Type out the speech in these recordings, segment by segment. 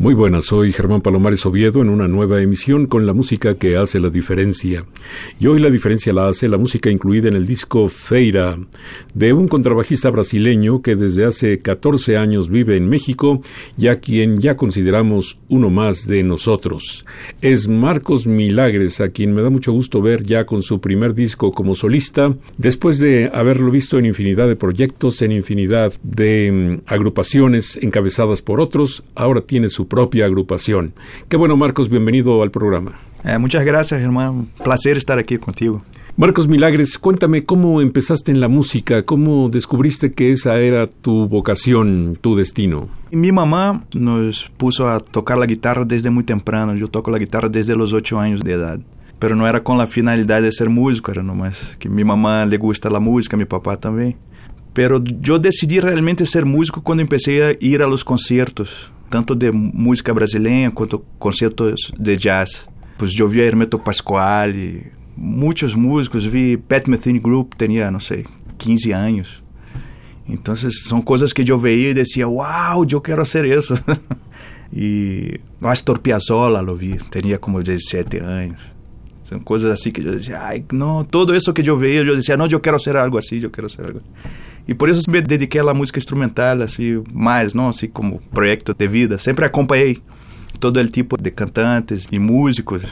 Muy buenas, soy Germán Palomares Oviedo en una nueva emisión con la música que hace la diferencia. Y hoy la diferencia la hace la música incluida en el disco Feira, de un contrabajista brasileño que desde hace 14 años vive en México y a quien ya consideramos uno más de nosotros. Es Marcos Milagres, a quien me da mucho gusto ver ya con su primer disco como solista, después de haberlo visto en infinidad de proyectos, en infinidad de mm, agrupaciones encabezadas por otros, ahora tiene su propia agrupación. Qué bueno, Marcos, bienvenido al programa. Eh, muchas gracias, hermano. Placer estar aquí contigo. Marcos Milagres, cuéntame cómo empezaste en la música, cómo descubriste que esa era tu vocación, tu destino. Mi mamá nos puso a tocar la guitarra desde muy temprano. Yo toco la guitarra desde los ocho años de edad. Pero no era con la finalidad de ser músico, era nomás que mi mamá le gusta la música, mi papá también. Pero yo decidí realmente ser músico cuando empecé a ir a los conciertos tanto de música brasileña quanto concertos de jazz. Pues eu vi a Hermeto Pascoal, muitos músicos, vi Pat Metheny Group, tinha, não sei, 15 anos. Então, são coisas que eu veia e dizia, uau, eu quero ser isso. e Astor Piazzolla lo vi, tinha como 17 anos. São coisas assim que eu dizia, ai, não, todo isso que eu veia, eu dizia, não, eu quero ser algo assim, eu quero ser algo assim. E por isso me dediquei à música instrumental, assim, mais, não assim como projeto de vida. Sempre acompanhei todo o tipo de cantantes e músicos,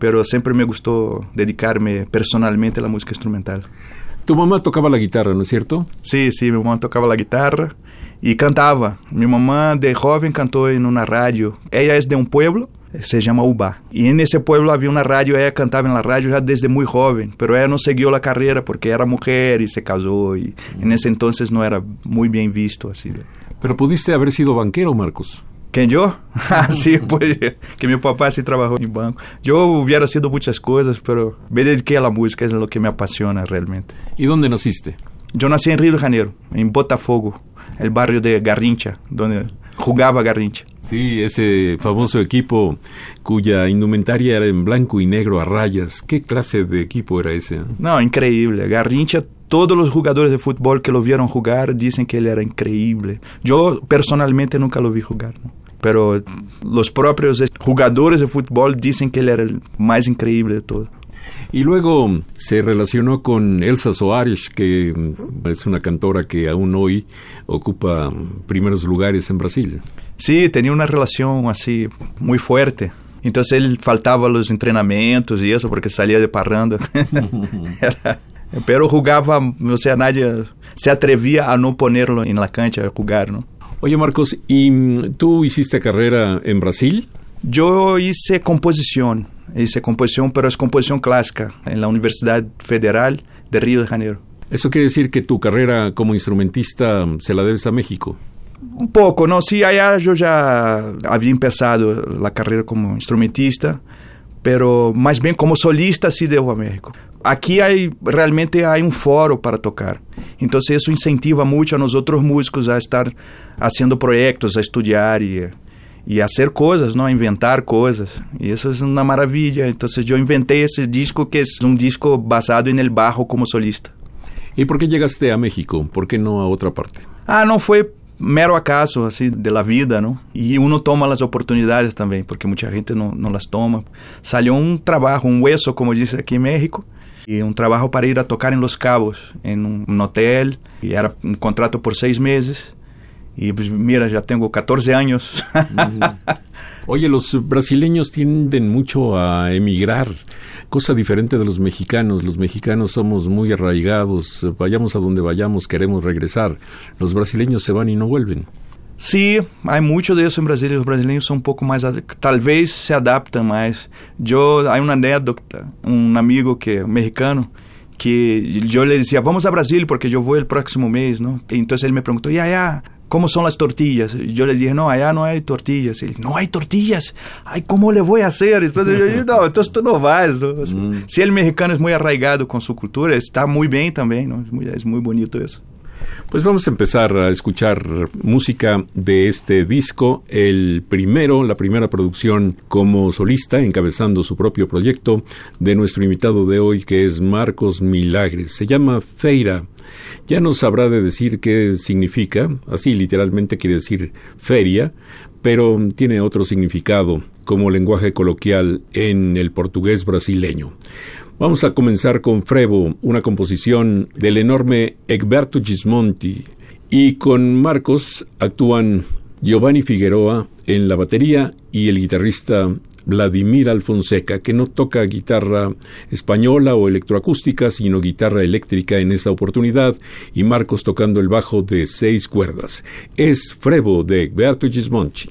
mas sempre me gostou dedicar-me personalmente à música instrumental. Tu mamá tocava a guitarra, não é certo? Sim, sim, minha mamã tocava a guitarra e cantava. Minha mamã de jovem cantou em uma rádio. Ela é de um pueblo se llama Uba. Y en ese pueblo había una radio, ella cantaba en la radio ya desde muy joven, pero ella no siguió la carrera porque era mujer y se casó y en ese entonces no era muy bien visto así. Pero pudiste haber sido banquero, Marcos. ¿Quién yo? Ah, sí, pues que mi papá sí trabajó en banco. Yo hubiera sido muchas cosas, pero me dediqué a la música, es lo que me apasiona realmente. ¿Y dónde naciste? Yo nací en Río de Janeiro, en Botafogo, el barrio de Garrincha, donde jugaba Garrincha. Sí, ese famoso equipo cuya indumentaria era en blanco y negro a rayas. ¿Qué clase de equipo era ese? No, increíble. Garrincha, todos los jugadores de fútbol que lo vieron jugar dicen que él era increíble. Yo personalmente nunca lo vi jugar, pero los propios jugadores de fútbol dicen que él era el más increíble de todos. Y luego se relacionó con Elsa Soares, que es una cantora que aún hoy ocupa primeros lugares en Brasil. Sí, tenía una relación así muy fuerte. Entonces él faltaba a los entrenamientos y eso porque salía de parranda. pero jugaba, o sea, nadie se atrevía a no ponerlo en la cancha a jugar, ¿no? Oye, Marcos, ¿y tú hiciste carrera en Brasil? Yo hice composición, hice composición, pero es composición clásica en la Universidad Federal de Río de Janeiro. ¿Eso quiere decir que tu carrera como instrumentista se la debes a México? Un poco, ¿no? Sí, allá yo ya había empezado la carrera como instrumentista, pero más bien como solista sí debo a México. Aquí hay, realmente hay un foro para tocar. Entonces eso incentiva mucho a nosotros músicos a estar haciendo proyectos, a estudiar y y hacer cosas, ¿no? Inventar cosas. Y eso es una maravilla. Entonces yo inventé ese disco que es un disco basado en el bajo como solista. ¿Y por qué llegaste a México? ¿Por qué no a otra parte? Ah, no fue mero acaso así de la vida, ¿no? Y uno toma las oportunidades también, porque mucha gente no, no las toma. Salió un trabajo, un hueso, como dice aquí en México, y un trabajo para ir a tocar en Los Cabos, en un, hotel, y era un contrato por seis meses. Y pues mira, ya tengo 14 años. Oye, los brasileños tienden mucho a emigrar, cosa diferente de los mexicanos. Los mexicanos somos muy arraigados, vayamos a donde vayamos, queremos regresar. Los brasileños se van y no vuelven. Sí, hay mucho de eso en Brasil. Los brasileños son un poco más, tal vez se adaptan más. Yo, hay una anécdota, un amigo que mexicano que yo le decía, vamos a Brasil porque yo voy el próximo mes, ¿no? Y entonces él me preguntó, ya, ya, ¿cómo son las tortillas? Yo les dije, no, allá no hay tortillas. Y él, no hay tortillas. Ay, ¿cómo le voy a hacer? Entonces yo, no, entonces tú no vas. ¿no? Mm. Si el mexicano es muy arraigado con su cultura, está muy bien también, ¿no? Es muy, es muy bonito eso. Pues vamos a empezar a escuchar música de este disco, el primero, la primera producción como solista, encabezando su propio proyecto, de nuestro invitado de hoy, que es Marcos Milagres. Se llama Feira. Ya nos sabrá de decir qué significa, así literalmente quiere decir feria, pero tiene otro significado como lenguaje coloquial en el portugués brasileño. Vamos a comenzar con Frevo, una composición del enorme Egberto Gismonti, y con Marcos actúan Giovanni Figueroa en la batería y el guitarrista Vladimir Alfonseca, que no toca guitarra española o electroacústica, sino guitarra eléctrica en esta oportunidad, y Marcos tocando el bajo de seis cuerdas. Es Frevo de Egberto Gismonti.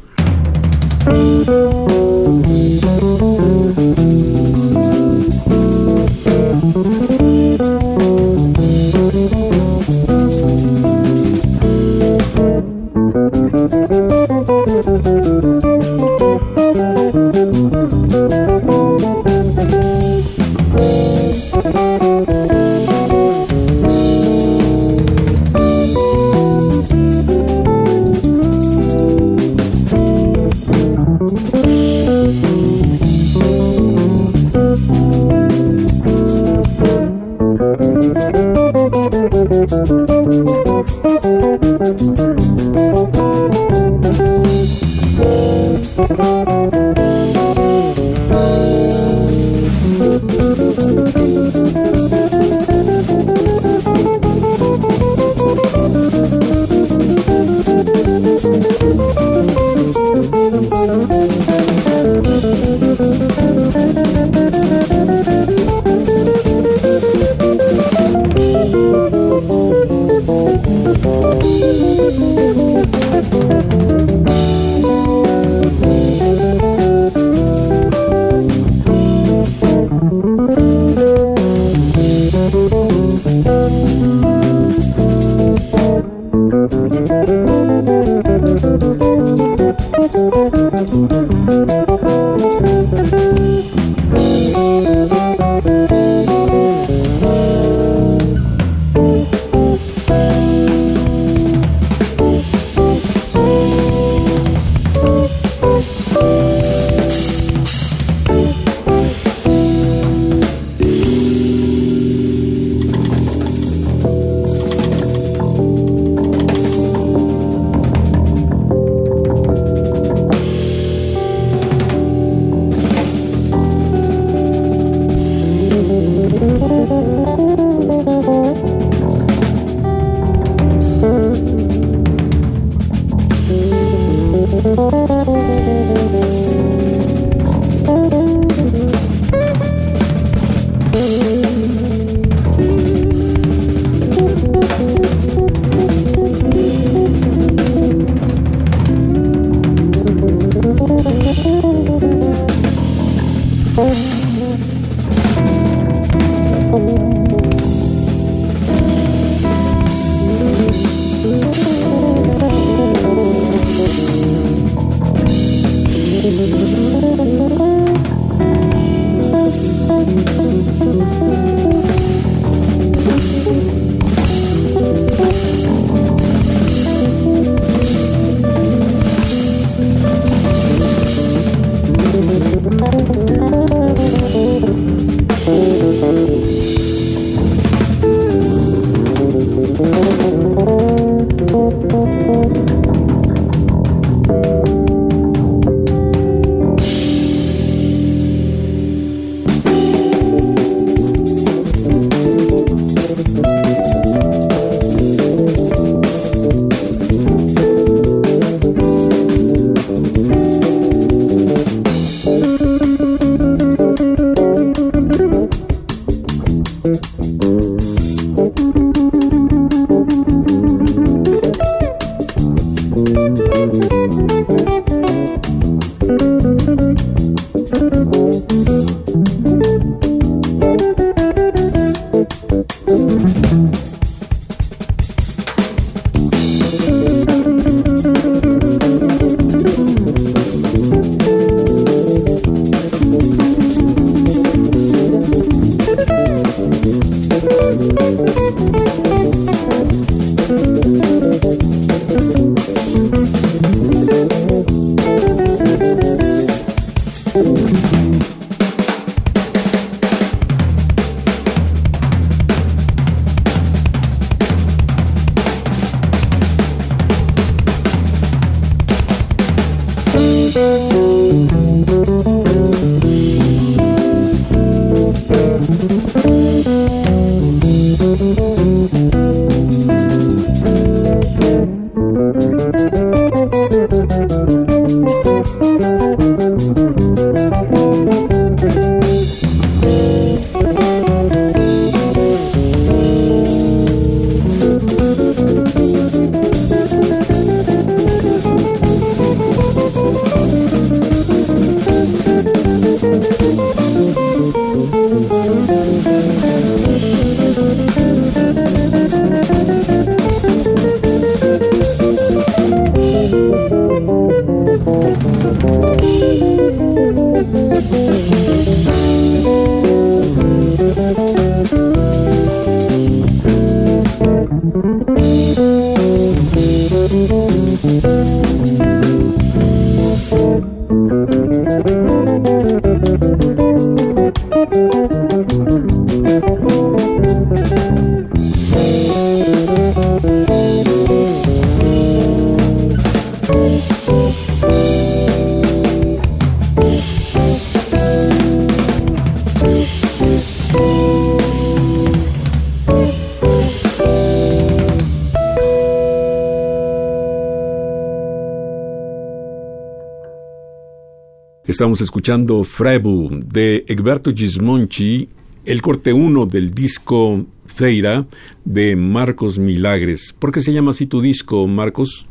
Estamos escuchando Frebu de Egberto Gismonchi, el corte 1 del disco Feira de Marcos Milagres. ¿Por qué se llama así tu disco, Marcos?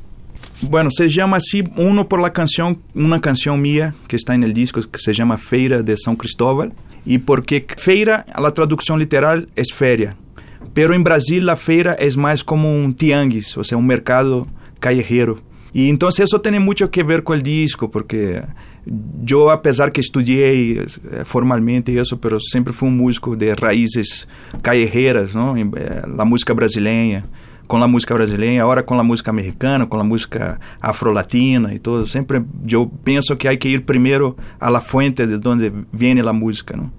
Bueno, se llama así uno por la canción, una canción mía que está en el disco que se llama Feira de São Cristóbal y porque feira, la traducción literal es feria, pero en Brasil la feira es más como un tianguis, o sea, un mercado callejero. Y entonces eso tiene mucho que ver con el disco, porque yo, a pesar que estudié eh, formalmente eso, pero siempre fui un músico de raíces callejeras, ¿no? Eh, la música brasileña, con la música brasileña, ahora con la música mexicana, con la música afrolatina y todo. Siempre yo pienso que hay que ir primero a la fuente de donde viene la música, ¿no?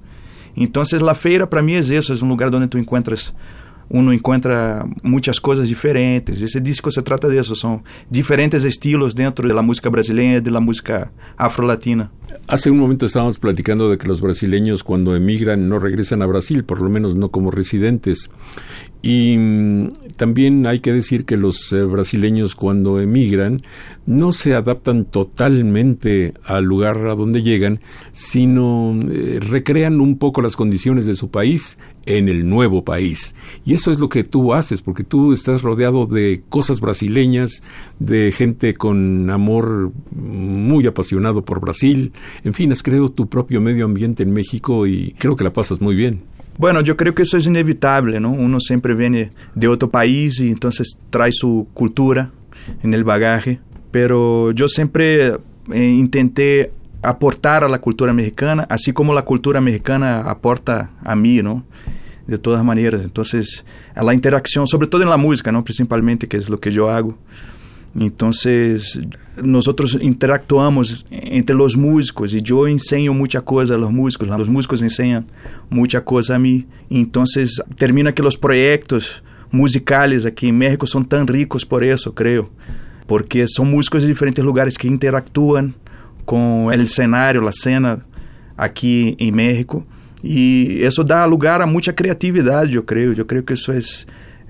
Entonces la feira para mí es eso, es un lugar donde tú encuentras uno encuentra muchas cosas diferentes. Ese disco se trata de eso, son diferentes estilos dentro de la música brasileña y de la música afrolatina. Hace un momento estábamos platicando de que los brasileños cuando emigran no regresan a Brasil, por lo menos no como residentes. Y mm, también hay que decir que los eh, brasileños cuando emigran no se adaptan totalmente al lugar a donde llegan, sino eh, recrean un poco las condiciones de su país en el nuevo país. Y eso es lo que tú haces, porque tú estás rodeado de cosas brasileñas, de gente con amor muy apasionado por Brasil. En fin, has creado tu propio medio ambiente en México y creo que la pasas muy bien. Bueno, yo creo que eso es inevitable, ¿no? Uno siempre viene de otro país y entonces trae su cultura en el bagaje, pero yo siempre eh, aportar a la cultura mexicana, así como la cultura mexicana aporta a mí, ¿no? De todas maneras, entonces, a la interacción, sobre música, ¿no? Principalmente, que es lo que yo hago. Entonces, nosotros interactuamos entre los músicos y yo enseño mucha cosa a los músicos, los músicos enseñan mucha cosa a mí. Entonces, termina que los proyectos musicales aquí en México son tan ricos por eso, creo, porque son músicos de diferentes lugares que interactúan con el escenario, la escena aquí en México. Y eso da lugar a mucha creatividad, yo creo. Yo creo que eso es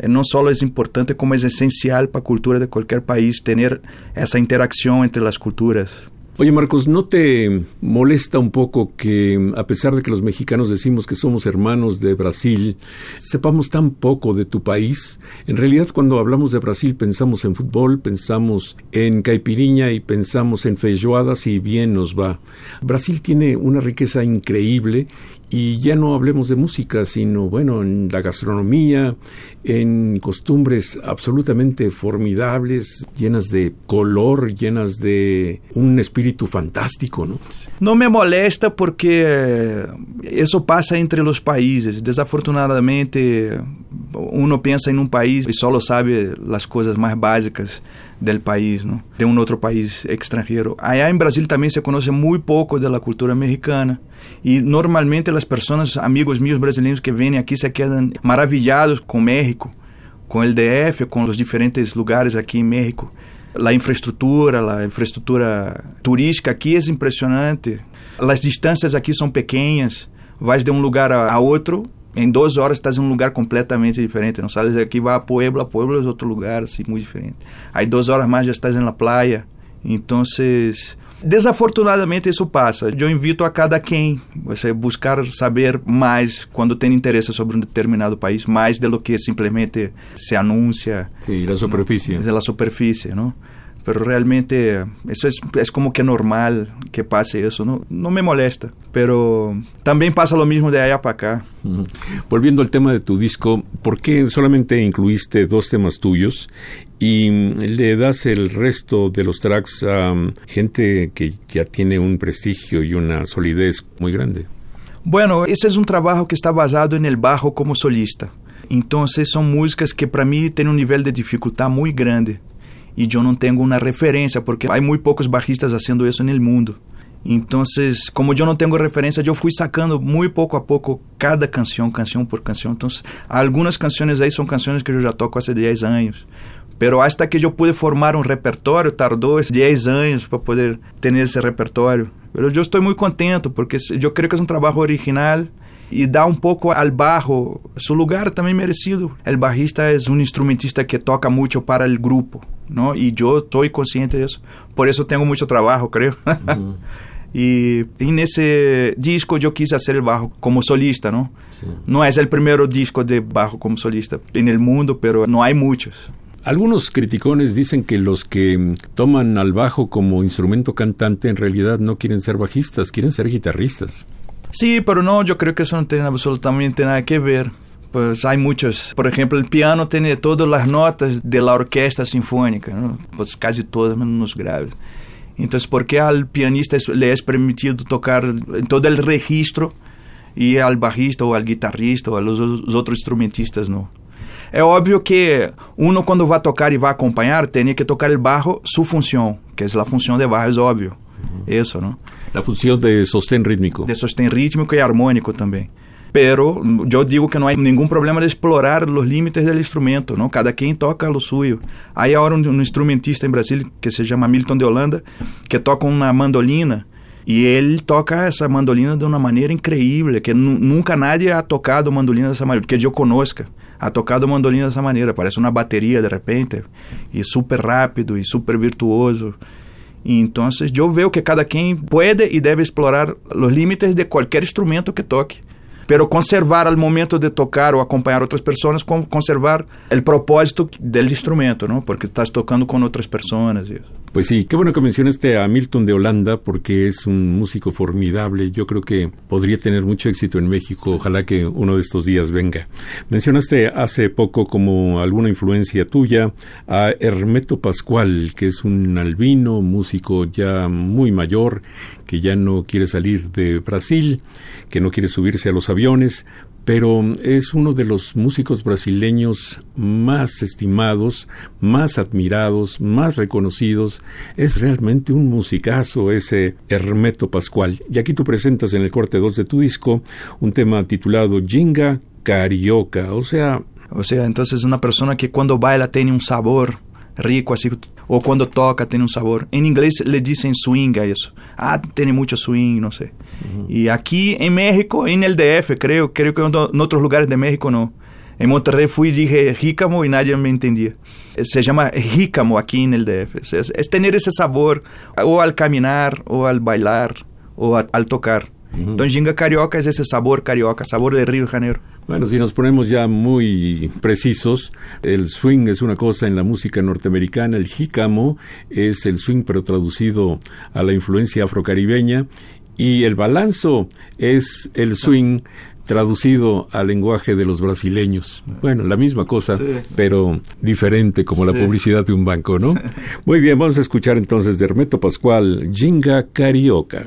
No solo es importante, como es esencial para la cultura de cualquier país tener esa interacción entre las culturas. Oye Marcos, ¿no te molesta un poco que a pesar de que los mexicanos decimos que somos hermanos de Brasil, sepamos tan poco de tu país? En realidad cuando hablamos de Brasil pensamos en fútbol, pensamos en caipiriña y pensamos en feijoada si bien nos va. Brasil tiene una riqueza increíble Y ya no hablemos de música, sino, bueno, en la gastronomía, en costumbres absolutamente formidables, llenas de color, llenas de un espíritu fantástico, ¿no? No me molesta porque eh, eso pasa entre los países. Desafortunadamente, uno piensa en un país y solo sabe las cosas más básicas del país, ¿no? de un otro país extranjero. Allá en Brasil también se conoce muy poco de la cultura mexicana y normalmente las personas, amigos míos brasileños que vienen aquí se quedan maravillados con México, con el DF, con los diferentes lugares aquí en México. La infraestructura, la infraestructura turística aquí es impresionante. Las distancias aquí son pequeñas. Vas de un lugar a, a otro em duas horas estás em um lugar completamente diferente. Não sales daqui, vai a Puebla, Puebla é outro lugar, assim, muito diferente. Aí duas horas mais já estás na praia. Então, desafortunadamente isso passa. Eu invito a cada quem você buscar saber mais quando tem interesse sobre um determinado país, mais do que simplesmente se anuncia. Sim, a superfície. É a superfície, não? Pero realmente eso es, es, como que normal que pase eso, no, no me molesta, pero también pasa lo mismo de allá para acá. Uh -huh. Volviendo al tema de tu disco, ¿por qué solamente incluiste dos temas tuyos y le das el resto de los tracks a gente que ya tiene un prestigio y una solidez muy grande? Bueno, ese es un trabajo que está basado en el bajo como solista. Entonces son músicas que para mí tienen un nivel de dificultad muy grande. Y yo no tengo una referencia porque hay muy pocos bajistas haciendo eso en el mundo. Entonces, como yo no tengo referencia, yo fui sacando muy poco a poco cada canción, canción por canción. Entonces, algunas canciones ahí son canciones que yo ya toco hace 10 años. Pero hasta que yo pude formar un repertorio, tardó 10 años para poder tener ese repertorio. Pero yo estoy muy contento porque yo creo que es un trabajo original y da un poco al bajo su lugar también merecido. El bajista es un instrumentista que toca mucho para el grupo, ¿no? Y yo soy consciente de eso. Por eso tengo mucho trabajo, creo. Y en ese disco yo quise hacer el bajo como solista, ¿no? Sí. No es el primer disco de bajo como solista en el mundo, pero no hay muchos. Algunos criticones dicen que los que toman al bajo como instrumento cantante en realidad no quieren ser bajistas, quieren ser guitarristas. Sí, pero no, yo creo que eso no tiene absolutamente nada que ver. Pues hay muchos. Por ejemplo, el piano tiene todas las notas de la orquesta sinfónica, ¿no? pues casi todas menos graves. Entonces, ¿por qué al pianista le es permitido tocar en todo el registro y al bajista o al guitarrista o a los, los otros instrumentistas no? É óbvio que uno quando vai tocar e vai acompanhar, tem que tocar o barro su função, que é a função de barro, é óbvio. Isso, não? La función de sostén rítmico. De sostén rítmico y armónico también. Pero yo digo que no hay ningún problema de explorar los límites del instrumento, ¿no? Cada quien toca lo suyo. Hay ahora un, un instrumentista en Brasil que se llama Milton de Holanda, que toca una mandolina y él toca esa mandolina de una manera increíble, que nunca nadie ha tocado mandolina de esa manera, que yo conozca, ha tocado mandolina de esa manera, parece una batería de repente, y súper rápido y súper virtuoso. Então, eu vejo que cada quem pode e deve explorar os limites de qualquer instrumento que toque. Pero conservar al momento de tocar ou acompanhar outras pessoas, conservar o propósito del instrumento, ¿no? Porque estás tocando con otras personas. Y eso. Pues sí, qué bueno que mencionaste a Milton de Holanda porque es un músico formidable. Yo creo que podría tener mucho éxito en México. Ojalá que uno de estos días venga. Mencionaste hace poco como alguna influencia tuya a Hermeto Pascual, que es un albino, músico ya muy mayor, que ya no quiere salir de Brasil, que no quiere subirse a los aviones, pero es uno de los músicos brasileños más estimados, más admirados, más reconocidos. Es realmente un musicazo ese Hermeto Pascual. Y aquí tú presentas en el corte 2 de tu disco un tema titulado Jinga Carioca, o sea... O sea, entonces una persona que cuando baila tiene un sabor rico, así ou quando toca tem um sabor. Em inglês le dizem swing a isso. Ah, tem muito swing, não sei. Uhum. E aqui em México, em el DF, creio, creio que em outros lugares de México não. Em Monterrey fui e dije jícamo e nadie me entendia. Se chama jícamo aqui em el DF. É, é ter esse sabor ou al caminar, ou al bailar, ou al tocar. Uhum. Então, carioca é esse sabor carioca, sabor de Rio de Janeiro. Bueno, si nos ponemos ya muy precisos, el swing es una cosa en la música norteamericana, el jícamo es el swing pero traducido a la influencia afrocaribeña y el balanzo es el swing traducido al lenguaje de los brasileños. Bueno, la misma cosa, pero diferente como la publicidad de un banco, ¿no? Muy bien, vamos a escuchar entonces de Hermeto Pascual, Jinga Carioca.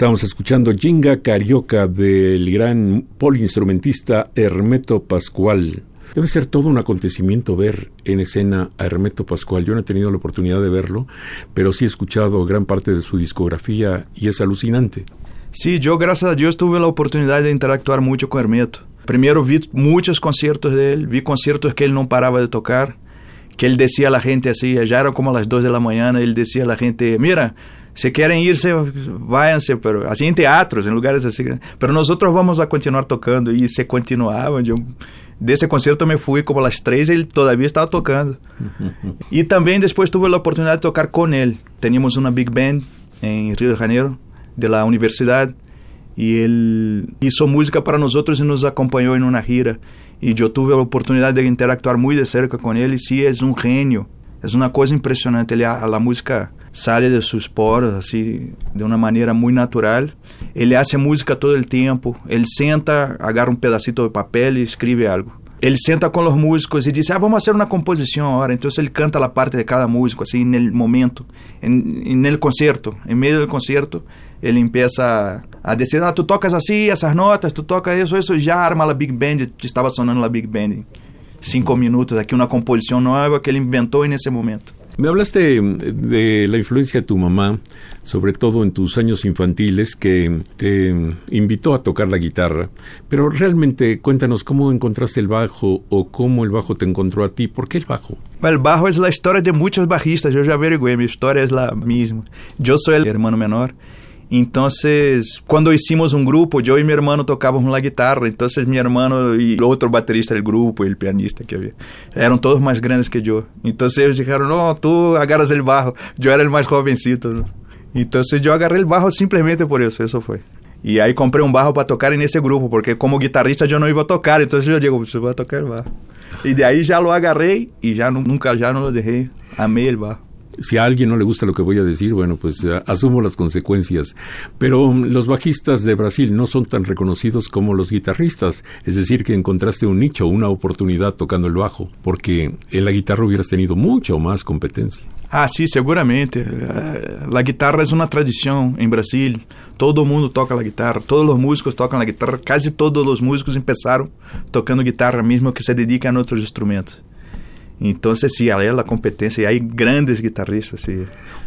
Estábamos escuchando Jinga Carioca del gran polinstrumentista Hermeto Pascual. Debe ser todo un acontecimiento ver en escena a Hermeto Pascual. Yo no he tenido la oportunidad de verlo, pero sí he escuchado gran parte de su discografía y es alucinante. Sí, yo gracias a Dios tuve la oportunidad de interactuar mucho con Hermeto. Primero vi muchos conciertos de él, vi conciertos que él no paraba de tocar, que él decía a la gente así, ya era como las 2 de la mañana, él decía a la gente, mira, si quieren irse, váyanse, pero así en teatros, en lugares así. Pero nosotros vamos a continuar tocando y se continuaba. Yo de ese concierto me fui como a las 3 y él todavía estaba tocando. y también después tuve la oportunidad de tocar con él. Teníamos una big band en Río de Janeiro, de la universidad, y él hizo música para nosotros y nos acompañó en una gira. Y yo tuve la oportunidad de interactuar muy de cerca con él y sí, es un genio. Es una cosa impresionante. Ele, a, la música sale de sus poros así de una manera muy natural. Ele hace música todo el tiempo. Él senta, agarra un pedacito de papel y escribe algo. Ele senta com os músicos e diz: Ah, vamos fazer uma composição agora. Então ele canta a parte de cada músico, assim, no momento, no concerto. Em meio do concerto, ele começa a dizer: Ah, tu tocas assim, essas notas, tu tocas isso, isso. Já arma a Big Band, estava sonando a Big Band cinco minutos aquí, una composición nueva que él inventó en ese momento. Me hablaste de la influencia de tu mamá, sobre todo en tus años infantiles, que te invitó a tocar la guitarra, pero realmente cuéntanos cómo encontraste el bajo o cómo el bajo te encontró a ti. ¿Por qué el bajo? El bajo es la historia de muchos bajistas, yo ya averigué, mi historia es la misma. Yo soy el hermano menor Então, quando hicimos um grupo, eu e meu irmão tocávamos na guitarra. Então, meu irmão e outro baterista do grupo, o pianista que havia, eram todos mais grandes que eu. Então, eles disseram: Não, tu agarras o barro. Eu era o mais jovencito. Então, eu agarrei o barro simplesmente por isso. Isso foi. E aí comprei um barro para tocar nesse grupo, porque como guitarrista eu não ia tocar, então eu digo, você vai tocar o barro. E daí já lo agarrei e já nunca já não lo deixei. Amei o barro. Si a alguien no le gusta lo que voy a decir, bueno, pues asumo las consecuencias. Pero mm, los bajistas de Brasil no son tan reconocidos como los guitarristas, es decir, que encontraste un nicho, una oportunidad tocando el bajo, porque en la guitarra hubieras tenido mucho más competencia. Ah, sí, seguramente. Eh, la guitarra es una tradición en Brasil. Todo el mundo toca la guitarra, todos los músicos tocan la guitarra, casi todos los músicos empezaron tocando guitarra, mismo que se dedican a otros instrumentos. Entonces sí, hay la competencia y hay grandes guitarristas. Sí.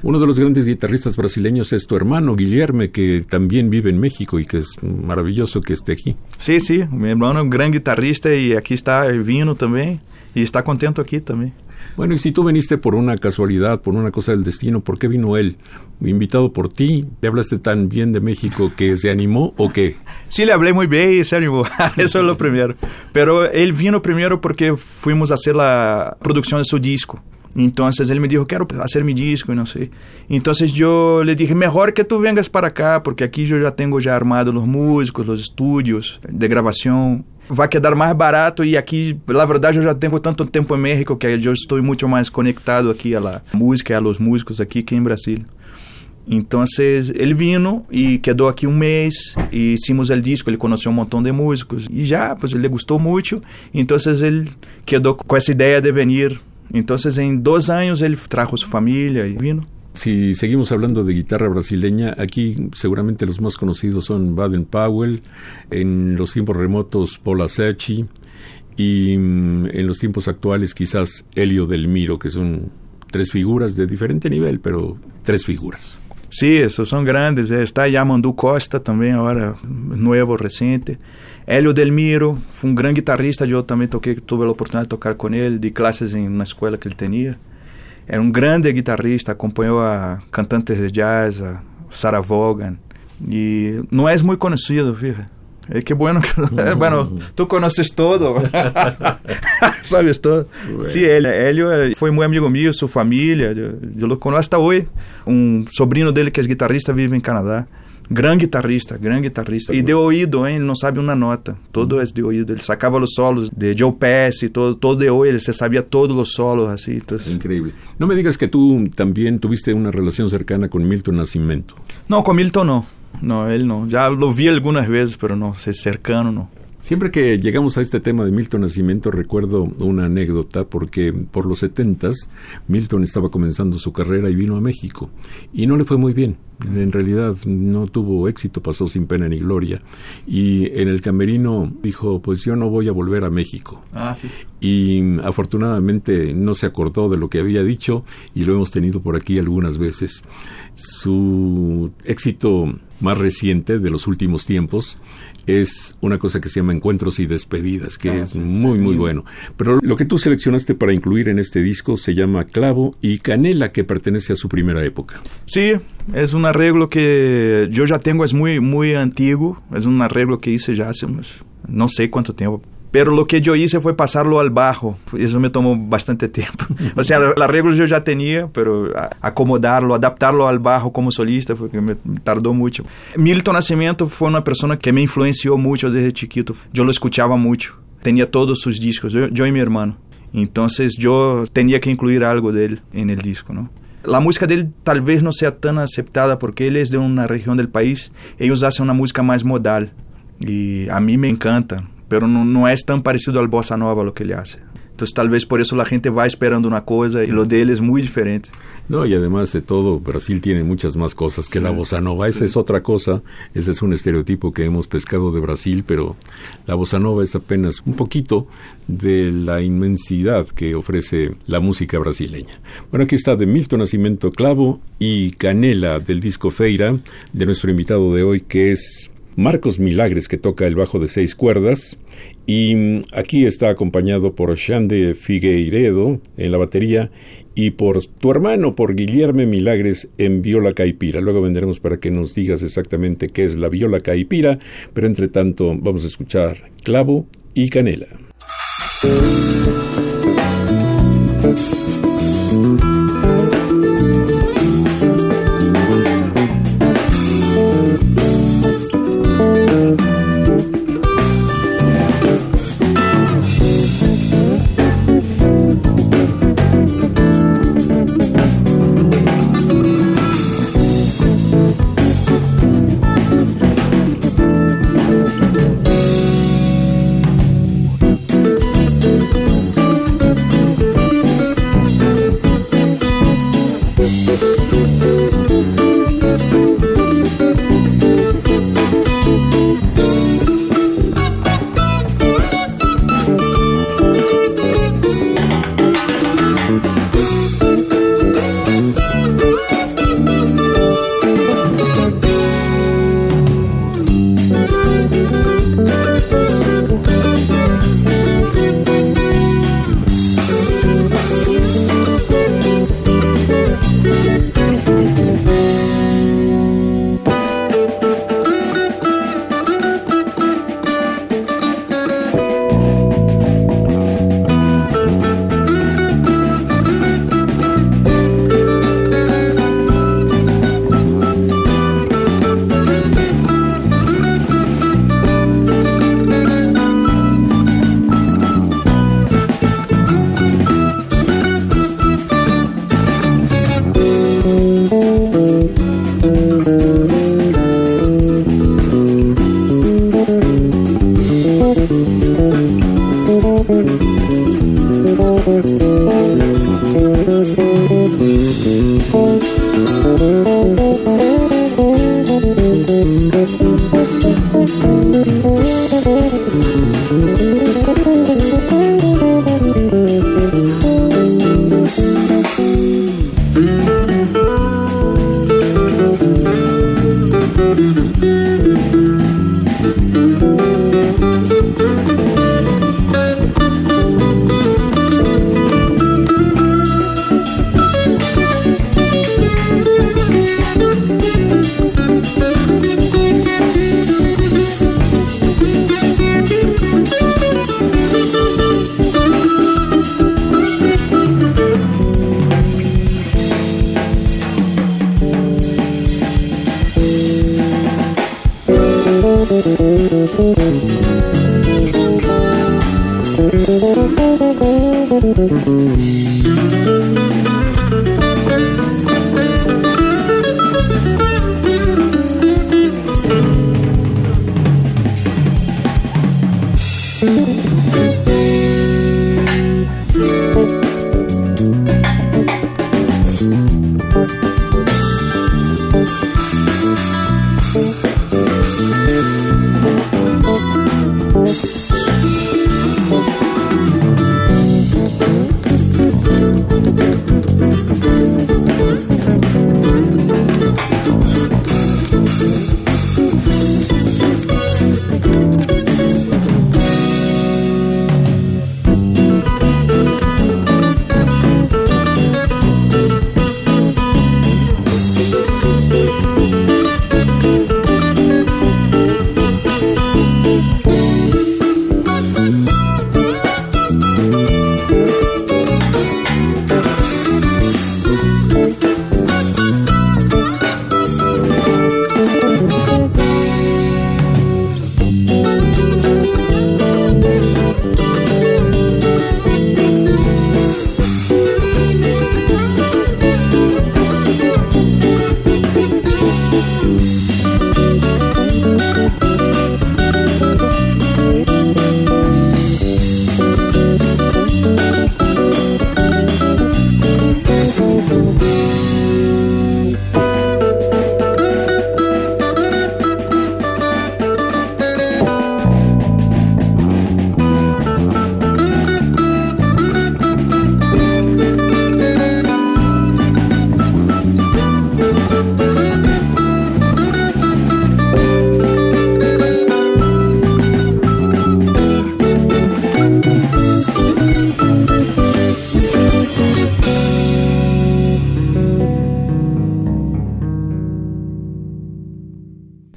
Uno de los grandes guitarristas brasileños es tu hermano Guillermo, que también vive en México y que es maravilloso que esté aquí. Sí, sí, mi hermano es un gran guitarrista y aquí está vino también y está contento aquí también. Bueno, y si tú viniste por una casualidad, por una cosa del destino, ¿por qué vino él? Invitado por ti, ¿te hablaste tan bien de México que se animó o qué? Sí, le hablé muy bien y se animó. Eso es lo primero. Pero él vino primero porque fuimos a hacer la producción de su disco. Entonces él me dijo, quiero hacer mi disco y no sé. Entonces yo le dije, mejor que tú vengas para acá, porque aquí yo ya tengo ya armado los músicos, los estudios de grabación. Va a quedar más barato y aquí, la verdad, yo ya tengo tanto tiempo en México que yo estoy mucho más conectado aquí a la música, a los músicos aquí que en Brasil. Entonces él vino y quedó aquí un mes y hicimos el disco, él conoció un montón de músicos y ya, pues le gustó mucho. Entonces él quedó con esa idea de venir Entonces en dos años él trajo su familia y vino. Si seguimos hablando de guitarra brasileña, aquí seguramente los más conocidos son Baden Powell, en los tiempos remotos Paul Secchi y mm, en los tiempos actuales quizás Helio Del Miro, que son tres figuras de diferente nivel, pero tres figuras. Sí, son grandes. Está Yamandu Costa también ahora, nuevo, reciente. Hélio Delmiro foi um grande guitarrista, eu também toquei, tive a oportunidade de tocar com ele, de classes em uma escola que ele tinha. Era um grande guitarrista, acompanhou a cantantes de jazz, a Sarah Vaughan, e não é muito conhecido, fíjate. É que bueno que, bueno, tu conheces todo, sabes todo. Bueno. Sí, ele, Hélio foi muito amigo meu, sua família, eu, eu lo conheço até hoje. Um sobrinho dele que é guitarrista vive em Canadá. Gran guitarrista, gran guitarrista. Y de oído, ¿eh? él no sabe una nota. Todo es de oído. Él sacaba los solos de Joe Pass y todo, todo de oído. Él se sabía todos los solos así. Entonces... Increíble. No me digas que tú también tuviste una relación cercana con Milton Nascimento. No, con Milton no. No, él no. Ya lo vi algunas veces, pero no, cercano no. Siempre que llegamos a este tema de Milton Nascimento recuerdo una anécdota porque por los setentas Milton estaba comenzando su carrera y vino a México y no le fue muy bien En realidad no tuvo éxito, pasó sin pena ni gloria. Y en el camerino dijo, pues yo no voy a volver a México. Ah, sí. Y afortunadamente no se acordó de lo que había dicho y lo hemos tenido por aquí algunas veces. Su éxito más reciente de los últimos tiempos es una cosa que se llama Encuentros y Despedidas, que Ah, es sí, muy, muy bueno. Pero lo que tú seleccionaste para incluir en este disco se llama Clavo y Canela, que pertenece a su primera época. Sí, es un arreglo que yo ya tengo, es muy, muy antiguo, es un arreglo que hice ya hace unos, no sé cuánto tiempo. Pero lo que yo hice fue pasarlo al bajo, eso me tomó bastante tiempo. O sea, el arreglo yo ya tenía, pero a- acomodarlo, adaptarlo al bajo como solista fue que me tardó mucho. Milton Nascimento fue una persona que me influenció mucho desde chiquito. Yo lo escuchaba mucho, tenía todos sus discos, yo, yo y mi hermano. Entonces yo tenía que incluir algo de él en el disco, ¿no? La música de él tal vez no sea tan aceptada porque él es de una región del país. Ellos hacen una música más modal y a mí me encanta, pero no, no es tan parecido al bossa nova lo que él hace. Entonces tal vez por eso la gente va esperando una cosa y lo de él es muy diferente. No, y además de todo, Brasil tiene muchas más cosas que la bossa nova. Esa es otra cosa, ese es un estereotipo que hemos pescado de Brasil, pero la bossa nova es apenas un poquito de la inmensidad que ofrece la música brasileña. Bueno, aquí está de Milton Nascimento Clavo y Canela del disco Feira de nuestro invitado de hoy, que es Marcos Milagres, que toca el bajo de seis cuerdas, y mm, aquí está acompañado por Xande Figueiredo en la batería y por tu hermano, por Guillermo Milagres en viola caipira. Luego vendremos para que nos digas exactamente qué es la viola caipira, pero entre tanto vamos a escuchar clavo y canela.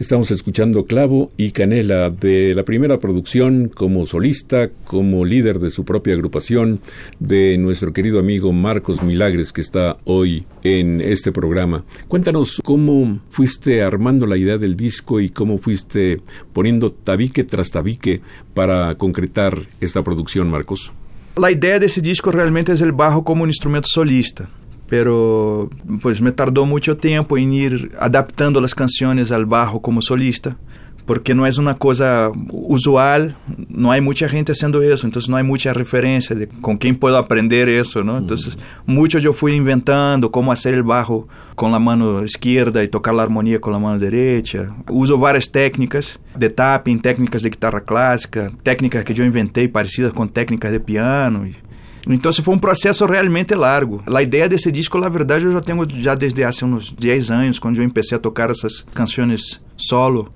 Estamos escuchando Clavo y Canela de la primera producción como solista, como líder de su propia agrupación, de nuestro querido amigo Marcos Milagres que está hoy en este programa. Cuéntanos cómo fuiste armando la idea del disco y cómo fuiste poniendo tabique tras tabique para concretar esta producción, Marcos. La idea de ese disco realmente es el bajo como un instrumento solista. Pero pues me tardó mucho tiempo en ir adaptando las canciones al bajo como solista, porque no es una cosa usual, no hay mucha gente haciendo eso, entonces no hay mucha referencia de con quién puedo aprender eso, ¿no? Entonces, mucho yo fui inventando cómo hacer el bajo con la mano izquierda y tocar la armonía con la mano derecha. Uso varias técnicas de tapping, técnicas de guitarra clásica, técnicas que yo inventé parecidas con técnicas de piano. Y Então foi um processo realmente largo. A ideia desse disco, na verdade, eu já tenho já desde há uns 10 anos, quando eu comecei a tocar essas canções solo.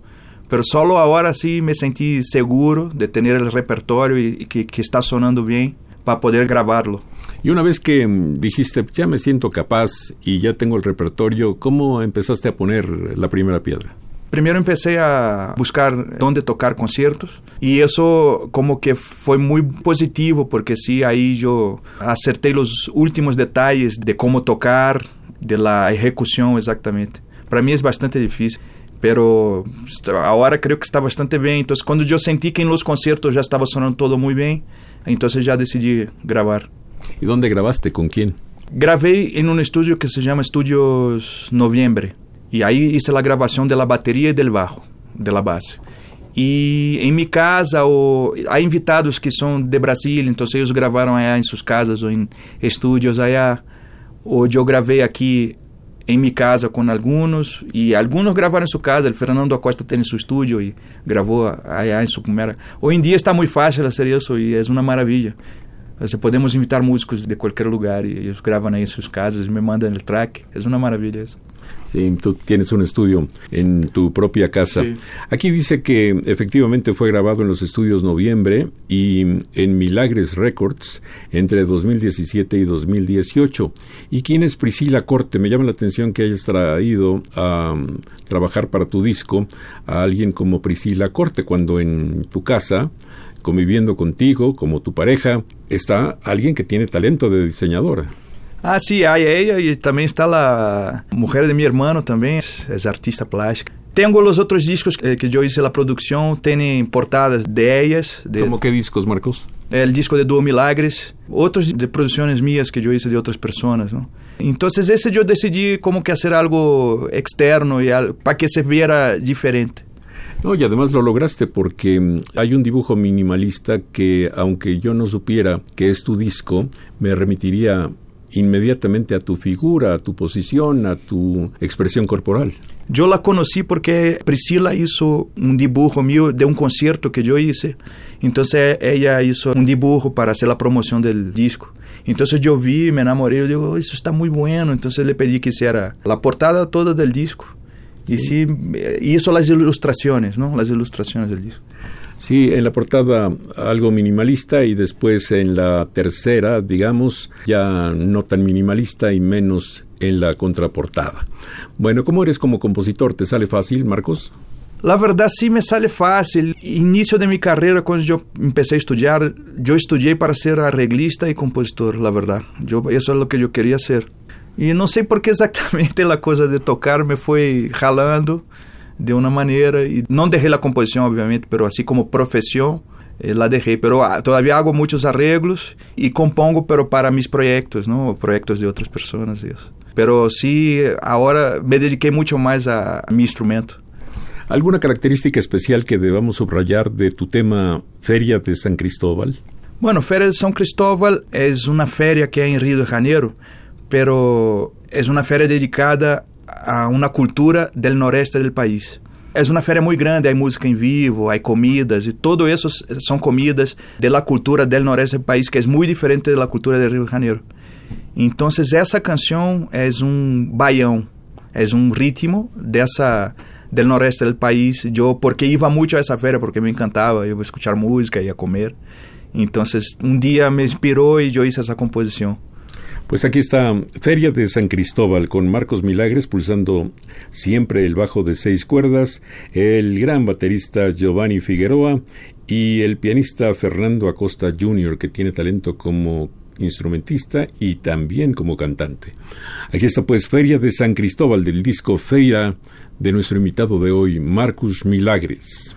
Pero solo agora sim me senti seguro de ter o repertório e que, que está sonando bem para poder gravá-lo. Y una vez que mm, dijiste, ya me siento capaz y ya tengo el repertorio, ¿cómo empezaste a poner la primera piedra? Primero empecé a buscar dónde tocar conciertos y eso como que fue muy positivo porque sí, ahí yo acerté los últimos detalles de cómo tocar, de la ejecución exactamente. Para mí es bastante difícil pero ahora creo que está bastante bien. Entonces, cuando yo sentí que en los conciertos ya estaba sonando todo muy bien, entonces ya decidí grabar. ¿Y dónde grabaste? ¿Con quién? Grabé en un estudio que se llama Estudios Noviembre. Y ahí hice la grabación de la batería y del bajo, de la base. E em minha casa, há invitados que são de Brasília, então eles gravaram aí em suas casas ou em estúdios aí. Ou eu gravei aqui em minha casa com alguns, e alguns gravaram em sua casa. O Fernando Acosta tem seu estúdio e gravou aí em sua primeira. Hoje em dia está muito fácil fazer isso e é uma maravilha. Você podemos invitar músicos de qualquer lugar e eles gravam aí em suas casas, me mandam o track. É uma maravilha isso. Sí, tú tienes un estudio en tu propia casa. Aquí dice que efectivamente fue grabado en los estudios Noviembre y en Milagres Records entre 2017 y 2018. ¿Y quién es Priscila Corte? Me llama la atención que hayas traído a um, trabajar para tu disco a alguien como Priscila Corte, cuando en tu casa conviviendo contigo como tu pareja, está alguien que tiene talento de diseñadora. Ah, sim, a ella e também está a mulher de meu irmão também, é artista plástica. Tenho os outros discos que, que eu hice a produção, têm portadas de ellas. De, Como que discos, Marcos? O disco de Duo Milagres, outros de produções minhas que eu hice de outras pessoas, não? Então, esse eu decidi como que fazer algo externo e para que se viera diferente. No, y además lo lograste porque mm, hay un dibujo minimalista que, aunque yo no supiera que es tu disco, me remitiría inmediatamente a tu figura, a tu posición, a tu expresión corporal. Yo la conocí porque Priscila hizo un dibujo mío de un concierto que yo hice. Entonces ella hizo un dibujo para hacer la promoción del disco. Entonces yo vi, me enamoré, yo digo, eso está muy bueno. Entonces le pedí que hiciera la portada toda del disco. Y sí, hizo las ilustraciones, ¿no? Las ilustraciones del disco. Sí, en la portada algo minimalista y después en la tercera, digamos, ya no tan minimalista y menos en la contraportada. Bueno, ¿cómo eres como compositor? ¿Te sale fácil, Marcos? La verdad sí me sale fácil. Inicio de mi carrera, cuando yo empecé a estudiar, yo estudié para ser arreglista y compositor, la verdad. Yo, eso es lo que yo quería hacer. Y no sé por qué exactamente la cosa de tocar me fue jalando de uma maneira e não deixei a composição obviamente, pero assim como profissão eh, la dejé, pero ah, todavía hago muchos arreglos y compongo, pero para mis proyectos, ¿no? Proyectos de otras personas y eso. Pero sí, ahora me dediqué mucho más a, a mi instrumento. ¿Alguna característica especial que debamos subrayar de tu tema Feria de San Cristóbal? Bueno, Feria de San Cristóbal es una feria que hay en Río de Janeiro, pero es una feria dedicada a uma cultura do noreste do país. É uma feira muito grande, há música em vivo, há comidas, e tudo isso são comidas da cultura do noreste do país, que é muito diferente da cultura do Rio de Janeiro. Então, essa canção é um baião, é um ritmo dessa do noreste do país. Eu, porque ia muito a essa feira, porque me encantava, eu escutar música, ia comer. Então, um dia me inspirou e eu fiz essa composição. Pues aquí está Feria de San Cristóbal con Marcos Milagres pulsando siempre el bajo de seis cuerdas, el gran baterista Giovanni Figueroa y el pianista Fernando Acosta Jr., que tiene talento como instrumentista y también como cantante. Aquí está pues Feria de San Cristóbal del disco Feira de nuestro invitado de hoy, Marcus Milagres.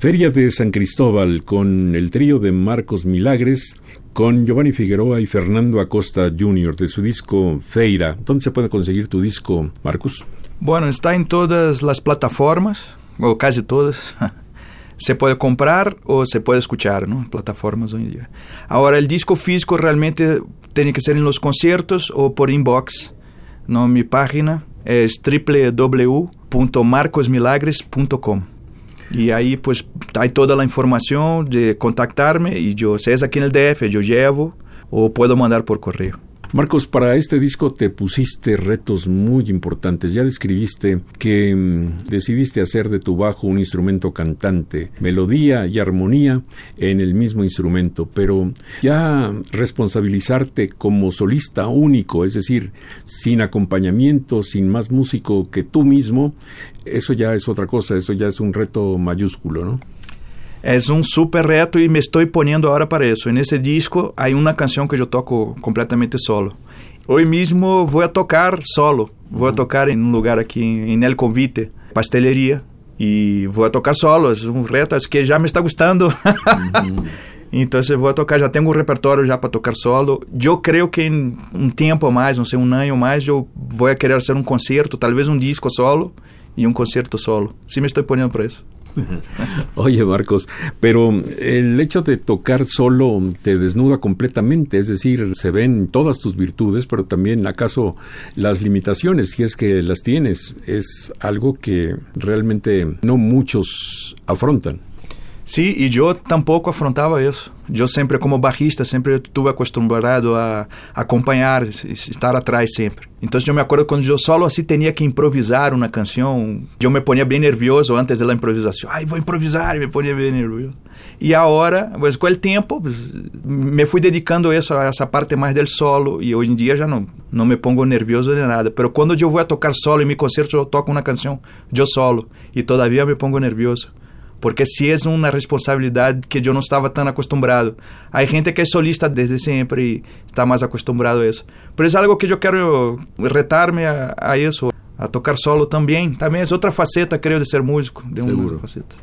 Feria de San Cristóbal con el trío de Marcos Milagres, con Giovanni Figueroa y Fernando Acosta Jr. de su disco Feira. ¿Dónde se puede conseguir tu disco, Marcos? Bueno, está en todas las plataformas, o casi todas. se puede comprar o se puede escuchar, ¿no? Plataformas hoy en día. Ahora, el disco físico realmente tiene que ser en los conciertos o por inbox. ¿no? Mi página es www.marcosmilagres.com. Y ahí pues hay toda la información de contactarme y yo, si es aquí en el DF, yo llevo o puedo mandar por correo. Marcos, para este disco te pusiste retos muy importantes. Ya describiste que mm, decidiste hacer de tu bajo un instrumento cantante, melodía y armonía en el mismo instrumento, pero ya responsabilizarte como solista único, es decir, sin acompañamiento, sin más músico que tú mismo, eso ya es otra cosa, eso ya es un reto mayúsculo, ¿no? Es un super reto y me estoy poniendo ahora para eso. En ese disco hay una canción que yo toco completamente solo. Hoy mismo voy a tocar solo. Voy a tocar en un lugar aquí en El Convite, pastelería, y voy a tocar solo. Es un reto, es que ya me está gustando. Entonces voy a tocar, ya tengo un repertorio ya para tocar solo. Yo creo que en un tiempo más, no sé, un año más, yo voy a querer hacer un concierto, tal vez un disco solo y un concierto solo. Sí me estoy poniendo por eso. Oye, Marcos, pero el hecho de tocar solo te desnuda completamente, es decir, se ven todas tus virtudes, pero también acaso las limitaciones, si es que las tienes, es algo que realmente no muchos afrontan. Sí, y yo tampoco afrontaba eso. Yo siempre como bajista, siempre estuve acostumbrado a acompañar, estar atrás siempre. Entonces yo me acuerdo cuando yo solo así tenía que improvisar una canción, yo me ponía bien nervioso antes de la improvisación. Ay, voy a improvisar, y me ponía bien nervioso. Y ahora, pues con el tiempo, pues, me fui dedicando eso, a esa parte más del solo y hoy en día ya no, no me pongo nervioso ni nada. Pero cuando yo voy a tocar solo en mi concierto, yo toco una canción yo solo y todavía me pongo nervioso porque sí es una responsabilidad que yo no estaba tan acostumbrado. Hay gente que es solista desde siempre y está más acostumbrado a eso. Pero es algo que yo quiero retarme a, a eso, a tocar solo también. También es otra faceta, creo, de ser músico, de una faceta.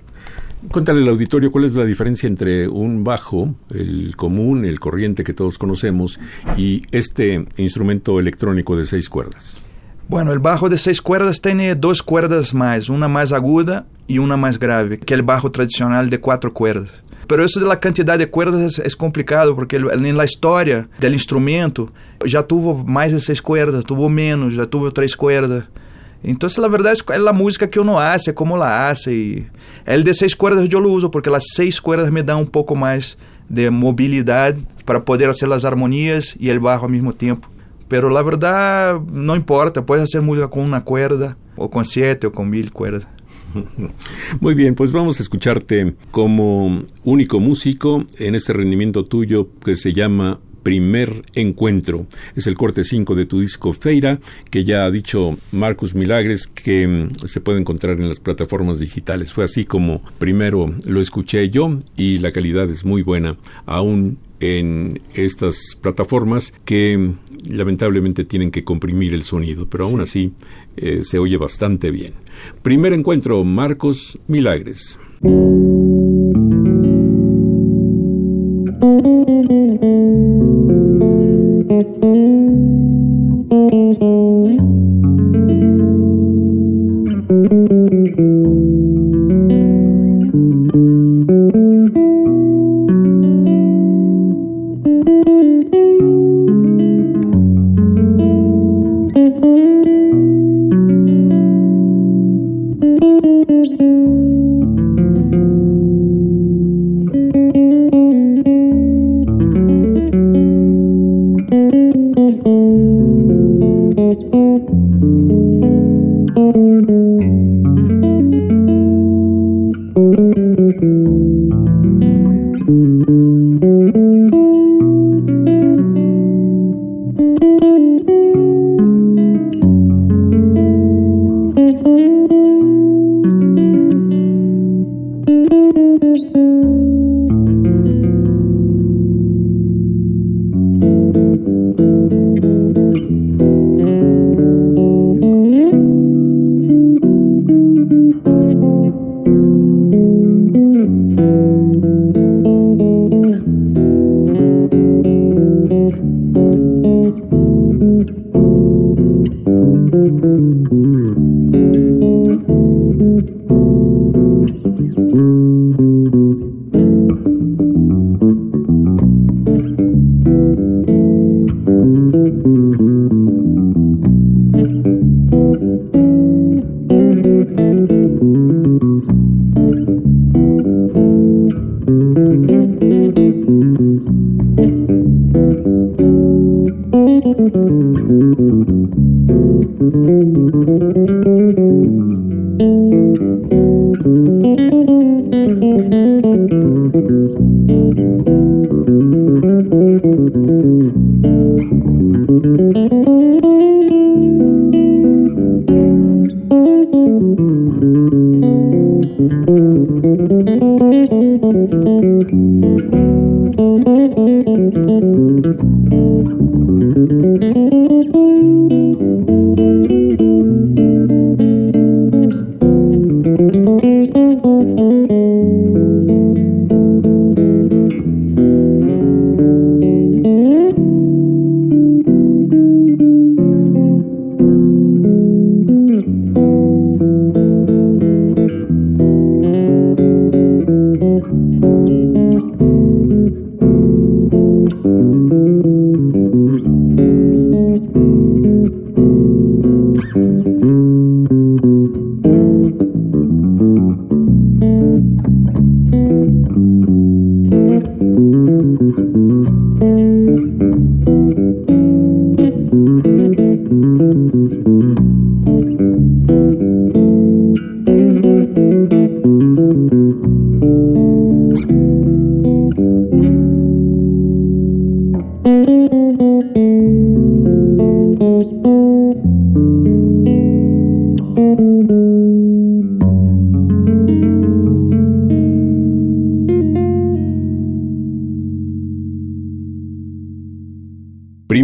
Cuéntale al auditorio cuál es la diferencia entre un bajo, el común, el corriente que todos conocemos, y este instrumento electrónico de seis cuerdas. Bueno, el bajo de seis cuerdas tiene dos cuerdas más, una más aguda y una más grave, que el bajo tradicional de cuatro cuerdas. Pero eso de la cantidad de cuerdas es, complicado porque en la historia del instrumento ya tuvo más de seis cuerdas, tuvo menos, ya tuvo tres cuerdas. Entonces la verdad es, es la música que uno hace, como la hace. Y el de seis cuerdas yo lo uso porque las seis cuerdas me dan un poco más de movilidad para poder hacer las armonías y el bajo al mismo tiempo. Pero la verdad no importa, puedes hacer música con una cuerda, o con siete, o con mil cuerdas. Muy bien, pues vamos a escucharte como único músico en este rendimiento tuyo que se llama Primer Encuentro. Es el corte 5 de tu disco Feira, que ya ha dicho Marcus Milagres que mm, se puede encontrar en las plataformas digitales. Fue así como primero lo escuché yo y la calidad es muy buena, aún en estas plataformas que lamentablemente tienen que comprimir el sonido, pero aún así eh, se oye bastante bien. Primer encuentro, Marcos Milagres.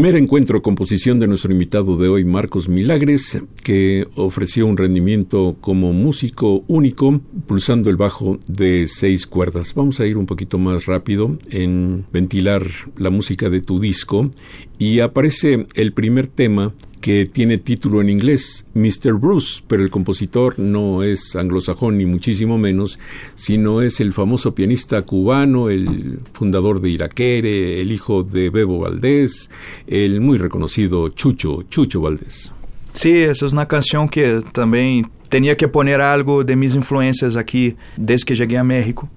Encuentro composición de nuestro invitado de hoy, Marcos Milagres, que ofreció un rendimiento como músico único, pulsando el bajo de seis cuerdas. Vamos a ir un poquito más rápido en ventilar la música de tu disco y aparece el primer tema que tiene título en inglés, Mr. Bruce, pero el compositor no es anglosajón ni muchísimo menos, sino es el famoso pianista cubano, el fundador de Iraquere, el hijo de Bebo Valdés, el muy reconocido Chucho, Chucho Valdés. Sí, esa es una canción que también tenía que poner algo de mis influencias aquí desde que llegué a México.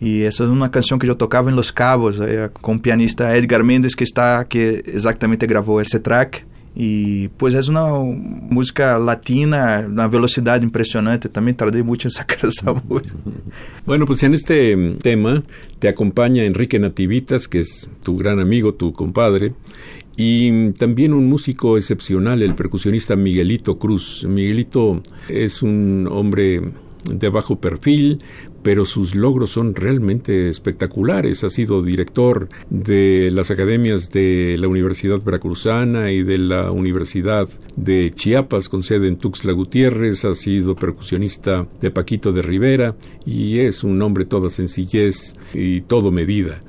Y esa es una canción que yo tocaba en Los Cabos eh, el pianista Edgar Méndez que está que exactamente grabó ese track y pues es una música latina, una velocidad impresionante. También tardé mucho en sacar esa música. Bueno, pues en este tema te acompaña Enrique Nativitas, que es tu gran amigo, tu compadre, y también un músico excepcional, el percusionista Miguelito Cruz. Miguelito es un hombre de bajo perfil, pero sus logros son realmente espectaculares. Ha sido director de las academias de la Universidad Veracruzana y de la Universidad de Chiapas con sede en Tuxtla Gutiérrez, ha sido percusionista de Paquito de Rivera y es un hombre toda sencillez y todo medida.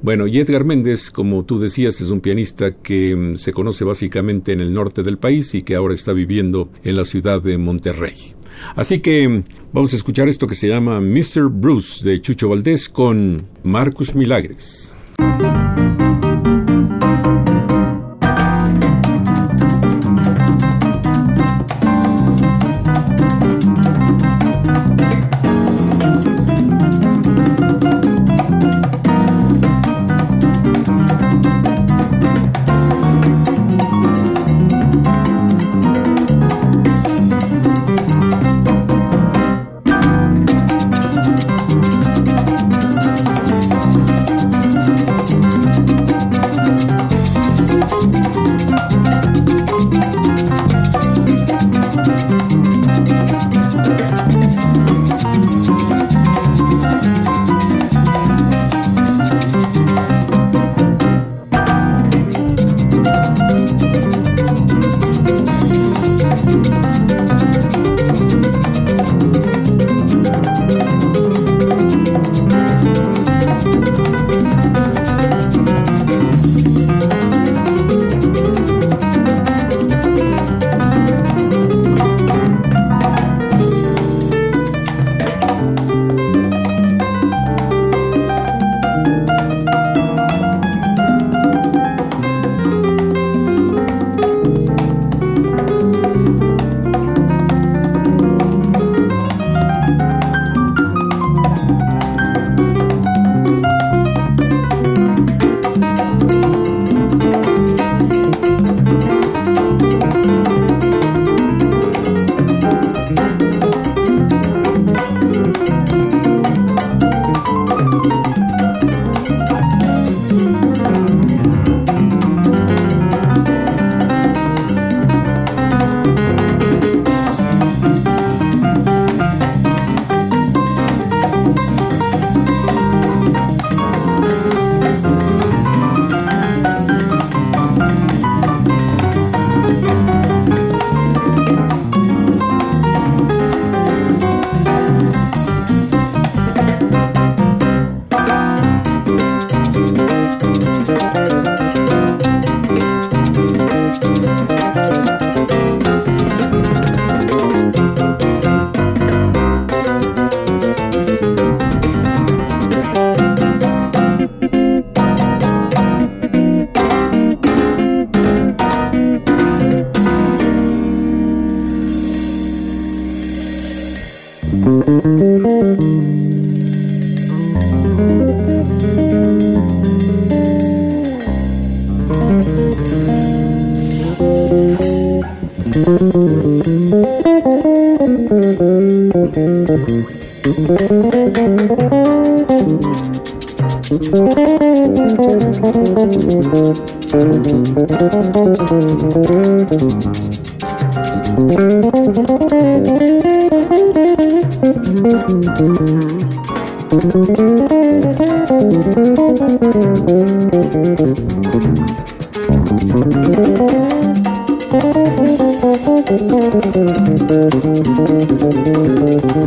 Bueno, y Edgar Méndez, como tú decías, es un pianista que mm, se conoce básicamente en el norte del país y que ahora está viviendo en la ciudad de Monterrey. Así que vamos a escuchar esto que se llama Mr. Bruce de Chucho Valdés con Marcus Milagres.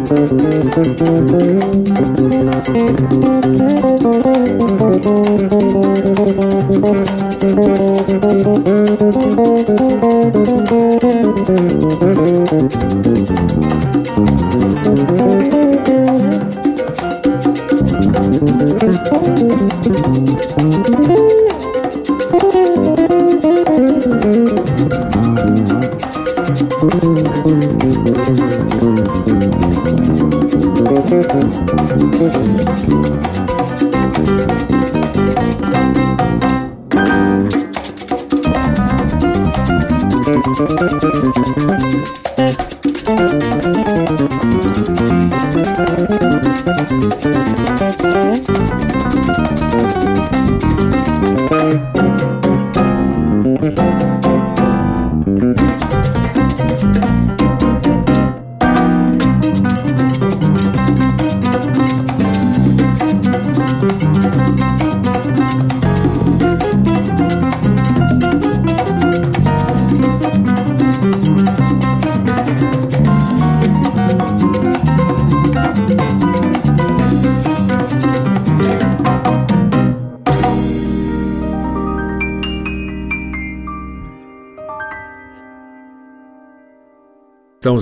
Estamos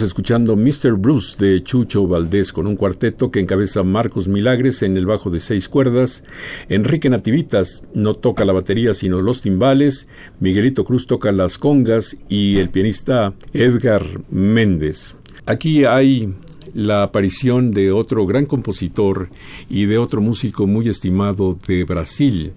escuchando Mr. Bruce de Chucho Valdés con un cuarteto que encabeza Marcos Milagres en el bajo de seis cuerdas, Enrique Nativitas no toca la batería sino los timbales, Miguelito Cruz toca las congas y el pianista Edgar Méndez. Aquí hay la aparición de otro gran compositor y de otro músico muy estimado de Brasil,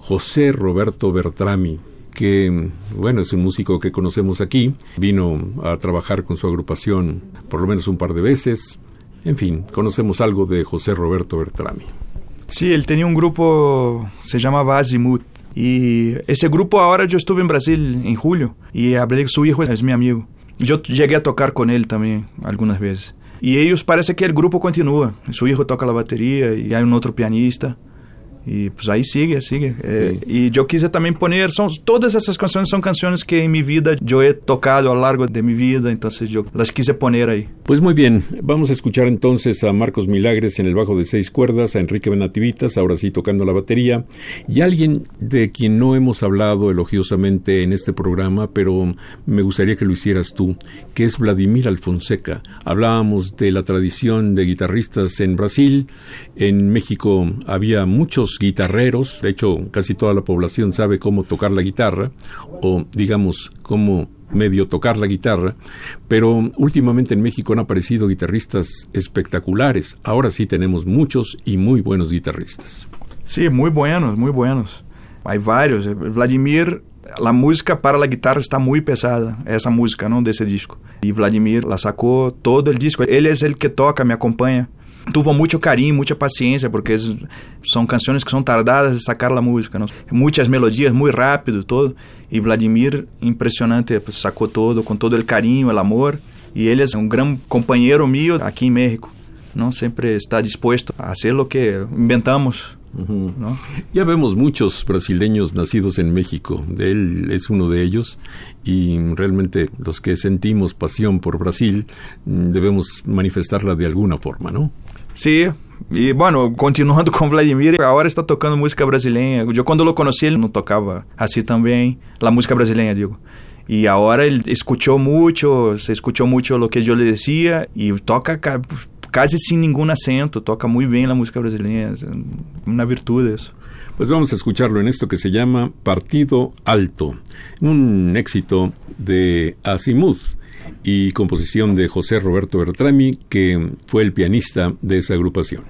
José Roberto Bertrami que, bueno, es un músico que conocemos aquí, vino a trabajar con su agrupación por lo menos un par de veces. En fin, conocemos algo de José Roberto Bertrami. Sí, él tenía un grupo, se llamaba Azimuth. Y ese grupo ahora yo estuve en Brasil en julio y hablé, su hijo es mi amigo. Yo llegué a tocar con él también algunas veces. Y ellos parece que el grupo continúa. Su hijo toca la batería y hay un otro pianista. Y pues ahí sigue, sigue. Eh, y yo quise también poner, son, todas esas canciones son canciones que en mi vida yo he tocado a lo largo de mi vida, entonces yo las quise poner ahí. Pues muy bien, vamos a escuchar entonces a Marcos Milagres en el bajo de seis cuerdas, a Enrique Benativitas, ahora sí tocando la batería, y alguien de quien no hemos hablado elogiosamente en este programa, pero me gustaría que lo hicieras tú, que es Vladimir Alfonseca. Hablábamos de la tradición de guitarristas en Brasil, en México había muchos guitarreros, de hecho casi toda la población sabe cómo tocar la guitarra, o digamos cómo medio tocar la guitarra, pero últimamente en México han aparecido guitarristas espectaculares. Ahora sí tenemos muchos y muy buenos guitarristas. Sí, muy buenos, muy buenos. Hay varios. Vladimir, la música para la guitarra está muy pesada, esa música, ¿no? De ese disco. Y Vladimir la sacó todo el disco. Él es el que toca, me acompaña tuvo mucho cariño, mucha paciencia, porque es, son canciones que son tardadas de sacar la música, ¿no? muchas melodías, muy rápido, todo. Y Vladimir, impresionante, pues, sacó todo con todo el cariño, el amor. Y él es un gran compañero mío aquí en México, ¿no? Siempre está dispuesto a hacer lo que inventamos. ¿no? Ya vemos muchos brasileños nacidos en México, él es uno de ellos y realmente los que sentimos pasión por Brasil mm, debemos manifestarla de alguna forma, ¿no? Sí, y bueno, continuando con Vladimir, ahora está tocando música brasileña. Yo cuando lo conocí él no tocaba así también, la música brasileña digo. Y ahora él escuchó mucho, se escuchó mucho lo que yo le decía y toca casi sin ningún acento, toca muy bien la música brasileña, es una virtud eso. Pues vamos a escucharlo en esto que se llama Partido Alto, un éxito de Azimuth y composición de José Roberto Bertrami, que fue el pianista de esa agrupación.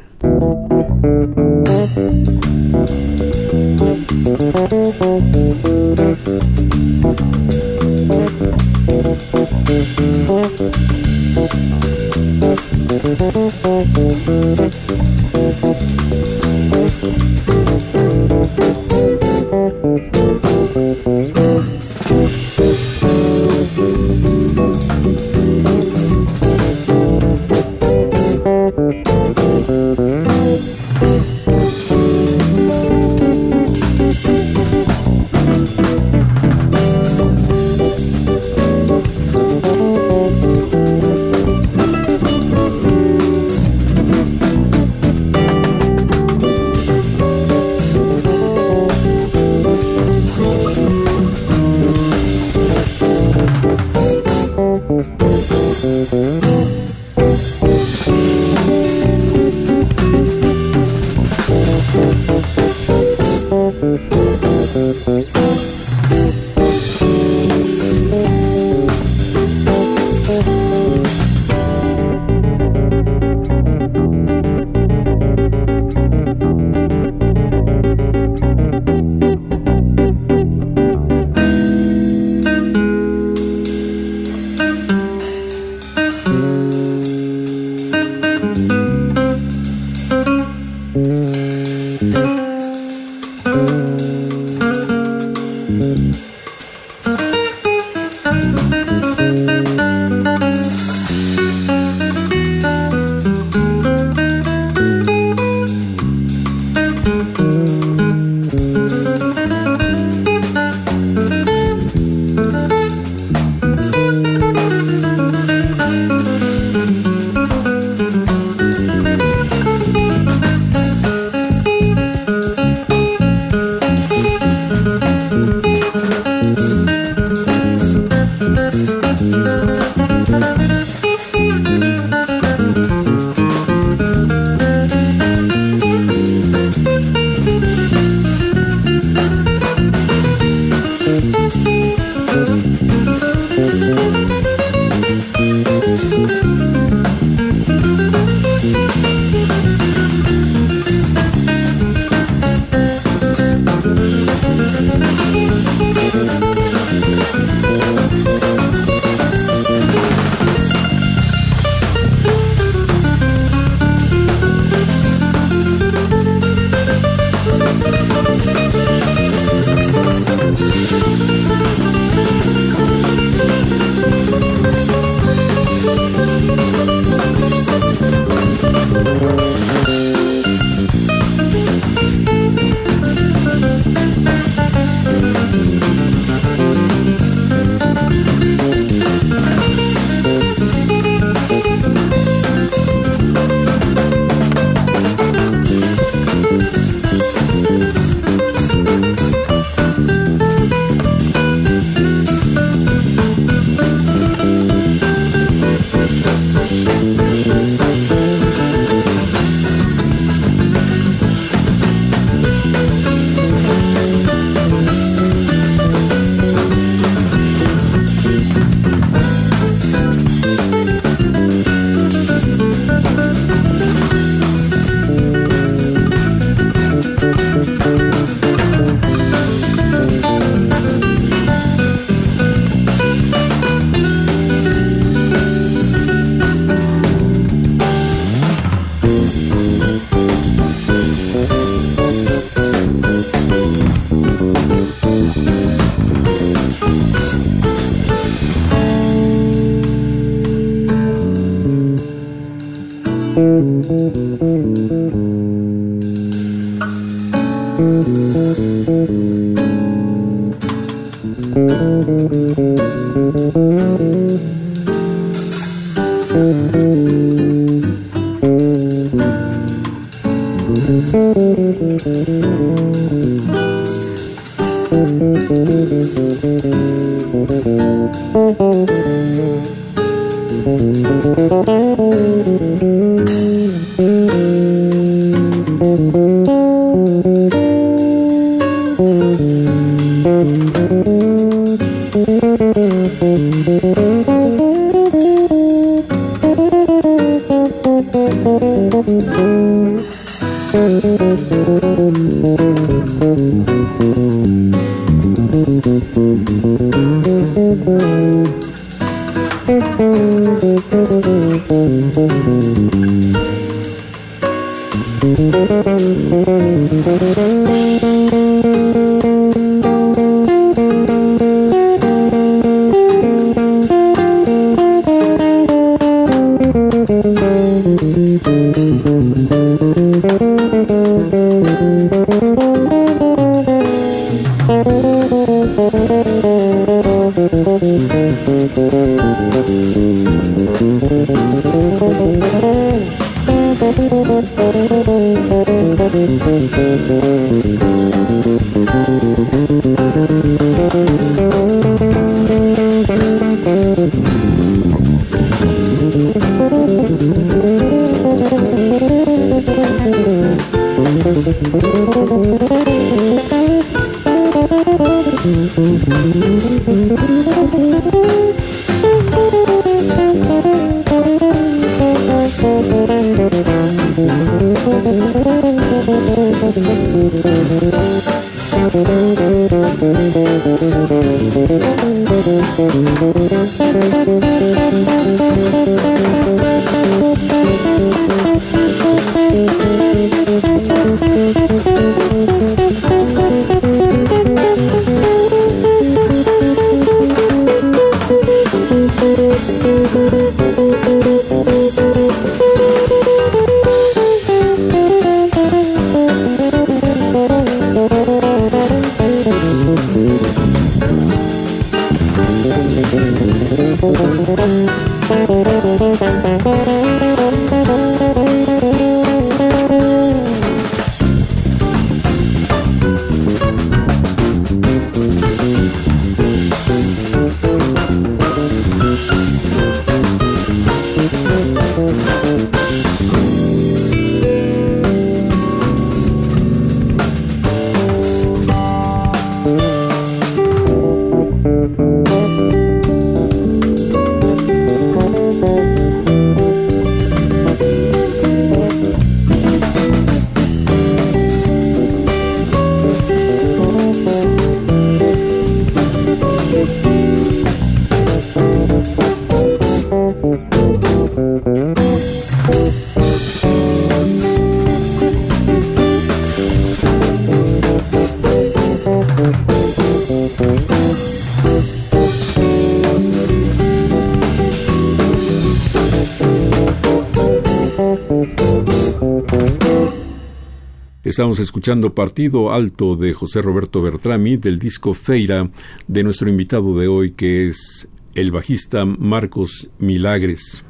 Estamos escuchando Partido Alto de José Roberto Bertrami del disco Feira de nuestro invitado de hoy que es el bajista Marcos Milagres.